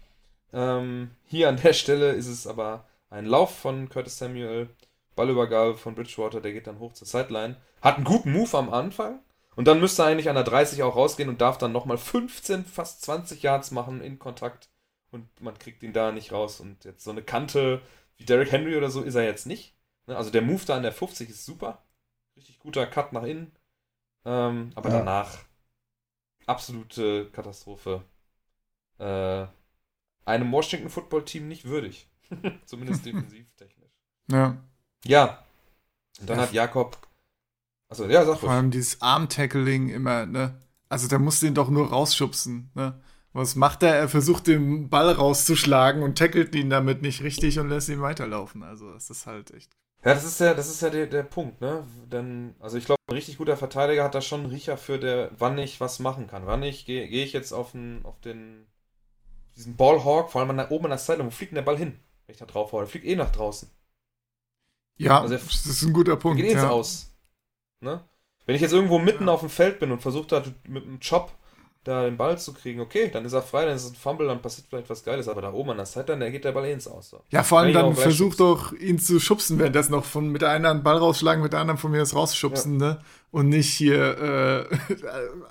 Ähm, hier an der Stelle ist es aber ein Lauf von Curtis Samuel, Ballübergabe von Bridgewater, der geht dann hoch zur Sideline. Hat einen guten Move am Anfang. Und dann müsste er eigentlich an der 30 auch rausgehen und darf dann nochmal 15, fast 20 Yards machen in Kontakt und man kriegt ihn da nicht raus. Und jetzt so eine Kante wie Derrick Henry oder so ist er jetzt nicht. Ne, Also der Move da an der 50 ist super. Richtig guter Cut nach innen. Ähm, aber Ja. danach absolute Katastrophe. Äh, einem Washington Football Team nicht würdig. Zumindest defensivtechnisch. ja, Ja. Und dann Ja. hat Jakob. Also ja, sag vor allem dieses Arm-Tackling immer, ne? Also, der muss den doch nur rausschubsen, ne? Was macht er? Er versucht den Ball rauszuschlagen und tackelt ihn damit nicht richtig und lässt ihn weiterlaufen. Also, das ist halt echt. Ja, das ist ja, das ist ja der, der Punkt, ne? Denn, also ich glaube, ein richtig guter Verteidiger hat da schon einen Riecher für der, wann ich was machen kann. Wann ich gehe gehe ich jetzt auf den, auf den diesen Ballhawk, vor allem an der, oben an der Seite, wo fliegt denn der Ball hin? Wenn ich da drauf haue, der fliegt eh nach draußen. Ja, Also, das ist ein guter Punkt. geht eh ja. Aus. Ne? Wenn ich jetzt irgendwo mitten auf dem Feld bin und versuche da mit einem Chop da den Ball zu kriegen, okay, dann ist er frei, dann ist es ein Fumble, dann passiert vielleicht was Geiles, aber da oben an der Seite, dann geht der Ball eh ins Aus. So. Ja, vor allem dann versuch schubsen. doch, ihn zu schubsen, währenddessen noch von mit der einen Hand Ball rausschlagen, mit der anderen von mir das rausschubsen, ne? Und nicht hier äh,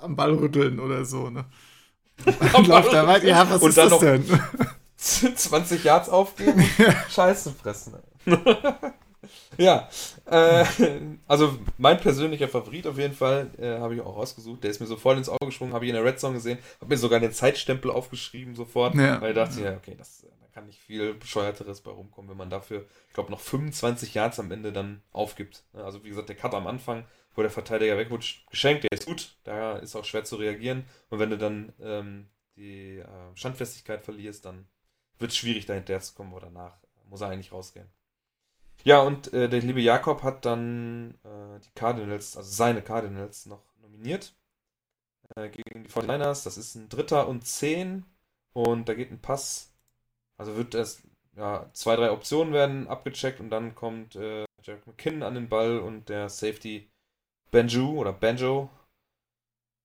am Ball rütteln oder so, ne? Läuft da Ball weit, ja, was Und ist dann das denn? 20 Yards aufgeben Scheiße fressen. Ja, äh, also mein persönlicher Favorit auf jeden Fall, äh, habe ich auch rausgesucht. Der ist mir so voll ins Auge gesprungen, habe ich in der Red Zone gesehen, habe mir sogar den Zeitstempel aufgeschrieben sofort, Ja. weil ich dachte, ja, okay, das, da kann nicht viel bescheuerteres bei rumkommen, wenn man dafür, ich glaube, noch 25 Yards am Ende dann aufgibt. Also wie gesagt, der Cut am Anfang, wo der Verteidiger wegrutscht, geschenkt, der ist gut, da ist auch schwer zu reagieren. Und wenn du dann ähm, die äh, Standfestigkeit verlierst, dann wird schwierig, da hinterher zu kommen, wo danach muss er eigentlich rausgehen. Ja, und äh, der liebe Jakob hat dann äh, die Cardinals, also seine Cardinals, noch nominiert äh, gegen die 49ers. Das ist ein Dritter und Zehn und da geht ein Pass. Also wird erst, ja, zwei, drei Optionen werden abgecheckt und dann kommt äh, Jack McKinnon an den Ball und der Safety Banjo oder Banjo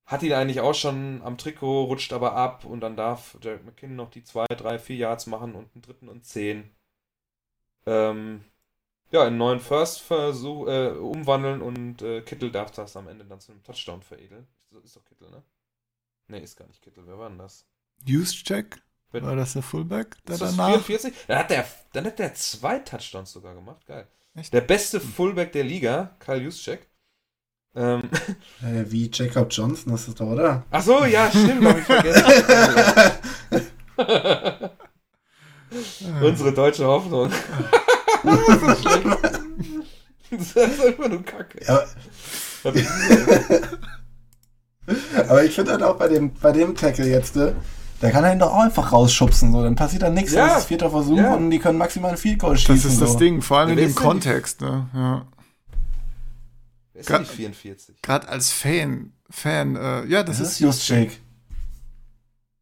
hat ihn eigentlich auch schon am Trikot, rutscht aber ab und dann darf Jared McKinnon noch die 2, 3, 4 Yards machen und einen dritten und 10. Ähm, ja, einen neuen First-Versuch äh, umwandeln und äh, Kittel darf das am Ende dann zu einem Touchdown veredeln. Ist, ist doch Kittel, ne? Ne, ist gar nicht Kittel. Wer war denn das? Juszczyk? War das der Fullback, der danach? 44? Dann hat, der, dann hat der zwei Touchdowns sogar gemacht. Geil. Echt? Der beste Fullback der Liga, Kyle Juszczyk. Ähm, Äh, wie Jacob Johnson ist das doch, oder? ach so, ja, stimmt, hab ich vergessen. Unsere deutsche Hoffnung. Das ist schlecht. Das ist einfach nur Kacke. Ja, das? aber ich finde halt auch bei dem, bei dem Tackle jetzt, ne, da kann er ihn doch auch einfach rausschubsen. So. Dann passiert dann nichts. Ja. Das ist vierter Versuch Ja. und die können maximal ein Field Goal schießen. Das ist das so. Ding, vor allem Ja, in dem Kontext. Ne? Ja. Wer ist denn die 44? Gerade als Fan, Fan, äh, ja, das, Das ist ist Juszczyk.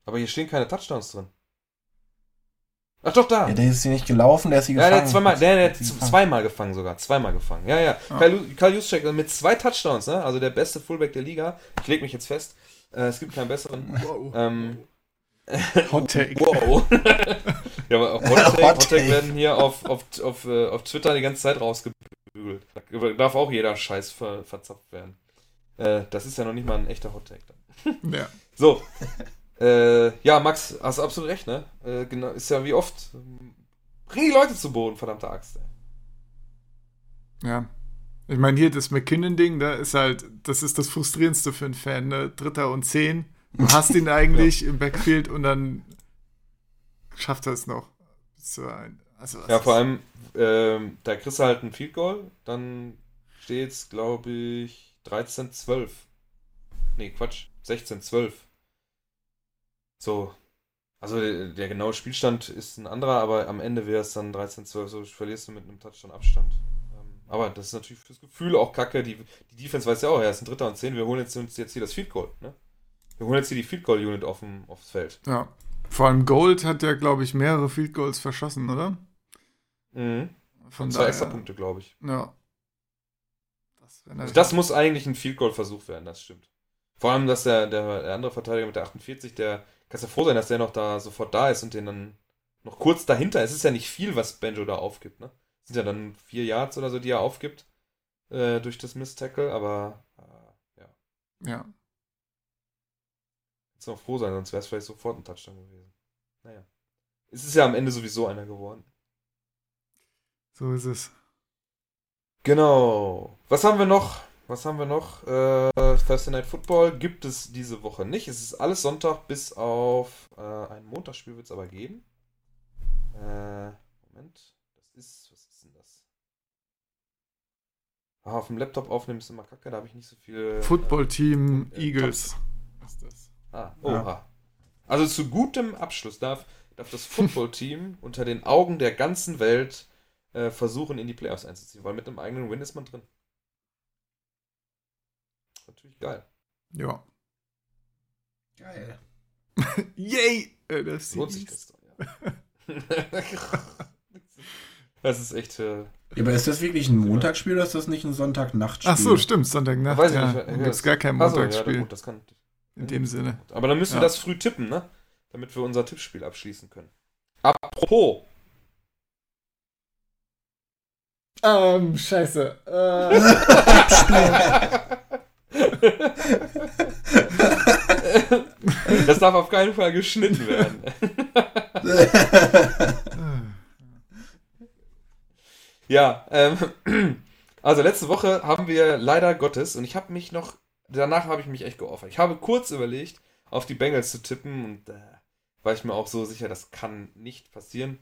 Aber hier stehen keine Touchdowns drin. Ach doch, da. Ja, der ist hier nicht gelaufen, der ist hier Ja, der gefangen. hat zweimal, der, der hat Sie gefangen. zweimal gefangen sogar. Zweimal gefangen. Ja, ja. Ah. Kyle, Kyle Juszczyk mit zwei Touchdowns, ne? Also der beste Fullback der Liga. Ich leg mich jetzt fest. Äh, es gibt keinen besseren. Wow. Ähm, Hot Take. wow. ja, aber Hot Take, Hot Take. werden hier auf, auf, auf, äh, auf Twitter die ganze Zeit rausgebügelt. Da darf auch jeder Scheiß ver, verzapft werden. Äh, das ist ja noch nicht mal ein echter Hot Take dann. Ja. So. äh, ja, Max, hast du absolut recht, ne? Äh, genau, ist ja wie oft. Bring die Leute zu Boden, verdammte Axt. Ey. Ja. Ich meine, hier das McKinnon-Ding, da ist halt, das ist das Frustrierendste für einen Fan, ne? Dritter und zehn. Du hast ihn eigentlich im Backfield und dann schafft er es noch. Zu ein, also, Ja, vor allem, ähm, da kriegst du halt ein Field Goal, dann steht's, glaube ich, 13-12. Nee, Quatsch, 16-12. So. Also der, der genaue Spielstand ist ein anderer, aber am Ende wäre es dann 13-12, so verlierst du mit einem Touchdown Abstand. Ähm, aber das ist natürlich fürs Gefühl auch kacke. Die, die Defense weiß ja auch, ja, es ist ein Dritter und Zehn, wir holen jetzt, uns jetzt hier das Field Goal, ne? Wir holen jetzt hier die Field Goal Unit auf dem, aufs Feld. Ja. Vor allem Gold hat ja, glaube ich, mehrere Field Goals verschossen, oder? Mhm. Von Zwei daher- extra Punkte, glaube ich. Ja. Das, Also das muss eigentlich ein Field Goal Versuch werden, das stimmt. Vor allem, dass der, der, der andere Verteidiger mit der 48, der kannst ja froh sein, dass der noch da sofort da ist und den dann noch kurz dahinter. Es ist ja nicht viel, was Benjo da aufgibt, ne? Es sind ja dann vier Yards oder so, die er aufgibt äh, durch das Miss-Tackle, aber äh, ja, ja. kannst du noch froh sein, sonst wäre es vielleicht sofort ein Touchdown gewesen. Naja. Es ist ja am Ende sowieso einer geworden. So ist es. Genau. Was haben wir noch? Was haben wir noch? Äh, Thursday Night Football gibt es diese Woche nicht. Es ist alles Sonntag bis auf äh, ein Montagsspiel wird es aber geben. Äh, Moment. Das ist, was ist denn das? Ah, auf dem Laptop aufnehmen ist immer kacke, da habe ich nicht so viel. Football-Team äh, Eagles. Ist das. Ah, oha. Also zu gutem Abschluss darf, darf das Football-Team unter den Augen der ganzen Welt äh, versuchen, in die Playoffs einzuziehen, weil mit einem eigenen Win ist man drin. Natürlich geil. Ja. Geil. Yay! Äh, das Lohnt sich das doch, ja. das ist echt. Äh, Ja, aber ist das wirklich ein Montagsspiel oder ist das nicht ein Sonntagnachtspiel? Ach so, stimmt, Sonntagnacht. weiß ja. nicht, ja, gibt es gar kein ja, Montagsspiel. gut, das kann. in dem Sinne. Aber dann müssen wir Ja. das früh tippen, ne? Damit wir unser Tippspiel abschließen können. Apropos. Ähm, scheiße. das darf auf keinen Fall geschnitten werden. Ja, ähm, also letzte Woche haben wir leider Gottes und ich habe mich noch, danach habe ich mich echt geopfert. Ich habe kurz überlegt, auf die Bengals zu tippen und äh, war ich mir auch so sicher, das kann nicht passieren.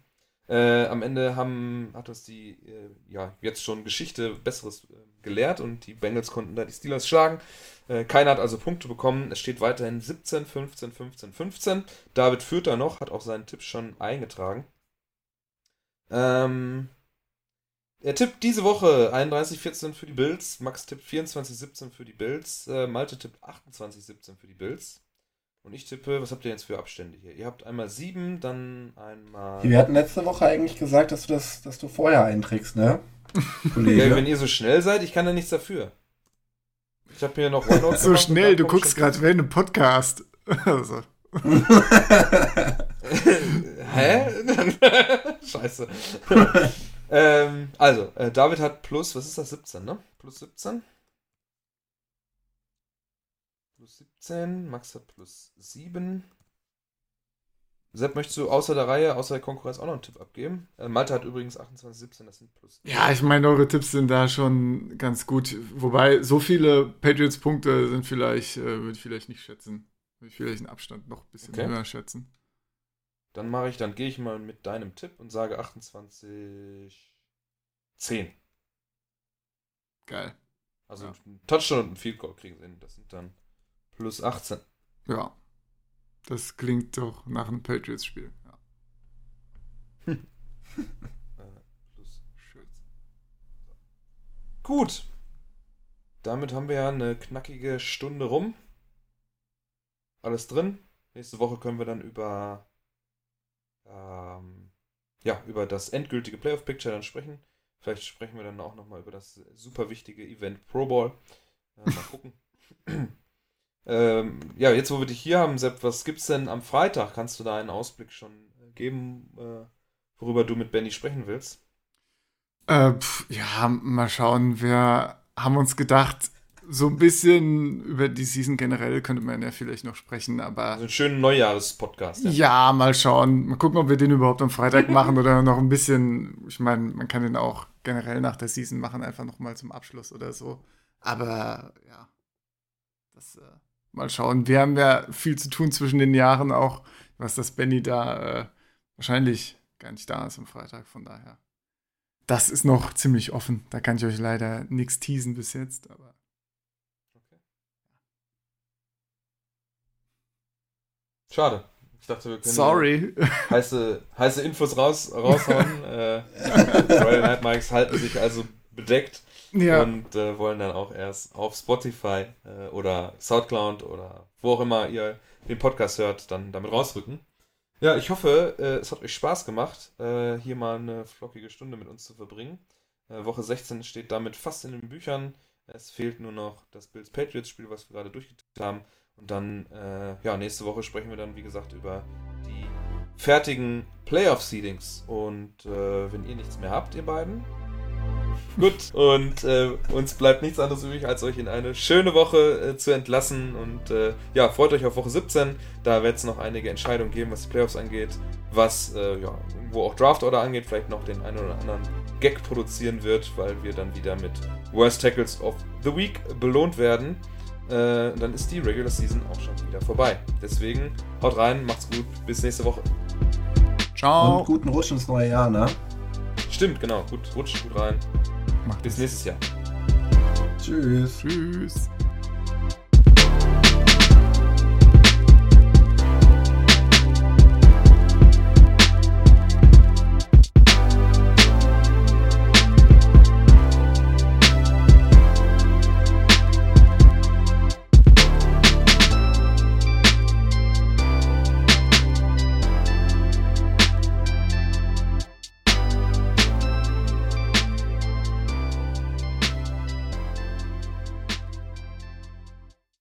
Äh, am Ende haben, hat uns die, äh, ja, jetzt schon Geschichte Besseres äh, gelehrt und die Bengals konnten da die Steelers schlagen. Äh, keiner hat also Punkte bekommen. Es steht weiterhin 17, 15, 15, 15. David führt da noch, hat auch seinen Tipp schon eingetragen. Ähm, er tippt diese Woche 31-14 für die Bills. Max tippt 24-17 für die Bills. Äh, Malte tippt 28-17 für die Bills. Und ich tippe, was habt ihr jetzt für Abstände hier? Ihr habt einmal 7, dann einmal. Wir hatten letzte Woche eigentlich gesagt, dass du das, dass du vorher einträgst, ne? Kollege. Ja, wenn ihr so schnell seid, ich kann da nichts dafür. Ich habe mir noch OneNote So schnell, du guckst gerade während einem Podcast. Also, Hä? Scheiße. ähm, also, äh, David hat plus, was ist das, 17, ne? Plus 17. Plus 17, Max hat plus 7. Sepp, möchtest du außer der Reihe, außer der Konkurrenz auch noch einen Tipp abgeben? Äh, Malte hat übrigens 28, 17, das sind plus. ja, ich meine, eure Tipps sind da schon ganz gut. Wobei, so viele Patriots-Punkte sind vielleicht, äh, würde ich vielleicht nicht schätzen. Würde ich vielleicht einen Abstand noch ein bisschen Okay. höher schätzen. Dann mache ich, dann gehe ich mal mit deinem Tipp und sage 28, 10. Geil. Also Ja. ein Touchdown und ein Field Goal kriegen sie hin. Das sind dann plus 18. Ja. Das klingt doch nach einem Patriots-Spiel. Ja. Plus Gut. Damit haben wir ja eine knackige Stunde rum. Alles drin. Nächste Woche können wir dann über ähm, ja, über das endgültige Playoff Picture dann sprechen. Vielleicht sprechen wir dann auch nochmal über das super wichtige Event Pro Bowl. Äh, mal gucken. ähm, ja, jetzt wo wir dich hier haben, Sepp, was gibt's denn am Freitag? Kannst du da einen Ausblick schon äh, geben, äh, worüber du mit Benny sprechen willst? Äh, pf, ja, mal schauen. Wir haben uns gedacht, so ein bisschen über die Season generell könnte man ja vielleicht noch sprechen, aber Also einen schönen Neujahrspodcast. ja, mal schauen. Mal gucken, ob wir den überhaupt am Freitag machen oder noch ein bisschen. Ich meine, man kann den auch generell nach der Season machen, einfach nochmal zum Abschluss oder so. Aber ja, das äh, mal schauen. Wir haben ja viel zu tun zwischen den Jahren auch, was das Benny da äh, wahrscheinlich gar nicht da ist am Freitag, von daher. Das ist noch ziemlich offen. Da kann ich euch leider nichts teasen bis jetzt, aber. Schade. Ich dachte, wir können Sorry. heiße, heiße Infos raus, raushauen. äh, Royal Night Mikes halten sich also bedeckt ja. und äh, wollen dann auch erst auf Spotify äh, oder Soundcloud oder wo auch immer ihr den Podcast hört, dann damit rausrücken. Ja, ich hoffe, äh, es hat euch Spaß gemacht, äh, hier mal eine flockige Stunde mit uns zu verbringen. Äh, Woche 16 steht damit fast in den Büchern. Es fehlt nur noch das Bills Patriots Spiel, was wir gerade durchgetippt haben. Und dann, äh, ja, nächste Woche sprechen wir dann, wie gesagt, über die fertigen Playoff-Seedings. Und wenn ihr nichts mehr habt, ihr beiden, gut. Und äh, uns bleibt nichts anderes übrig, als euch in eine schöne Woche äh, zu entlassen. Und äh, ja, freut euch auf Woche 17. Da wird es noch einige Entscheidungen geben, was die Playoffs angeht. Was, äh, ja, wo auch Draft-Order angeht, vielleicht noch den einen oder anderen Gag produzieren wird, weil wir dann wieder mit Worst Tackles of the Week belohnt werden äh, dann ist die Regular Season auch schon wieder vorbei. Deswegen haut rein, macht's gut, bis nächste Woche. Ciao. Und guten Rutsch ins neue Jahr, ne? Stimmt, genau, gut, rutscht gut rein. Macht Bis nächstes Jahr. Tschüss. Tschüss.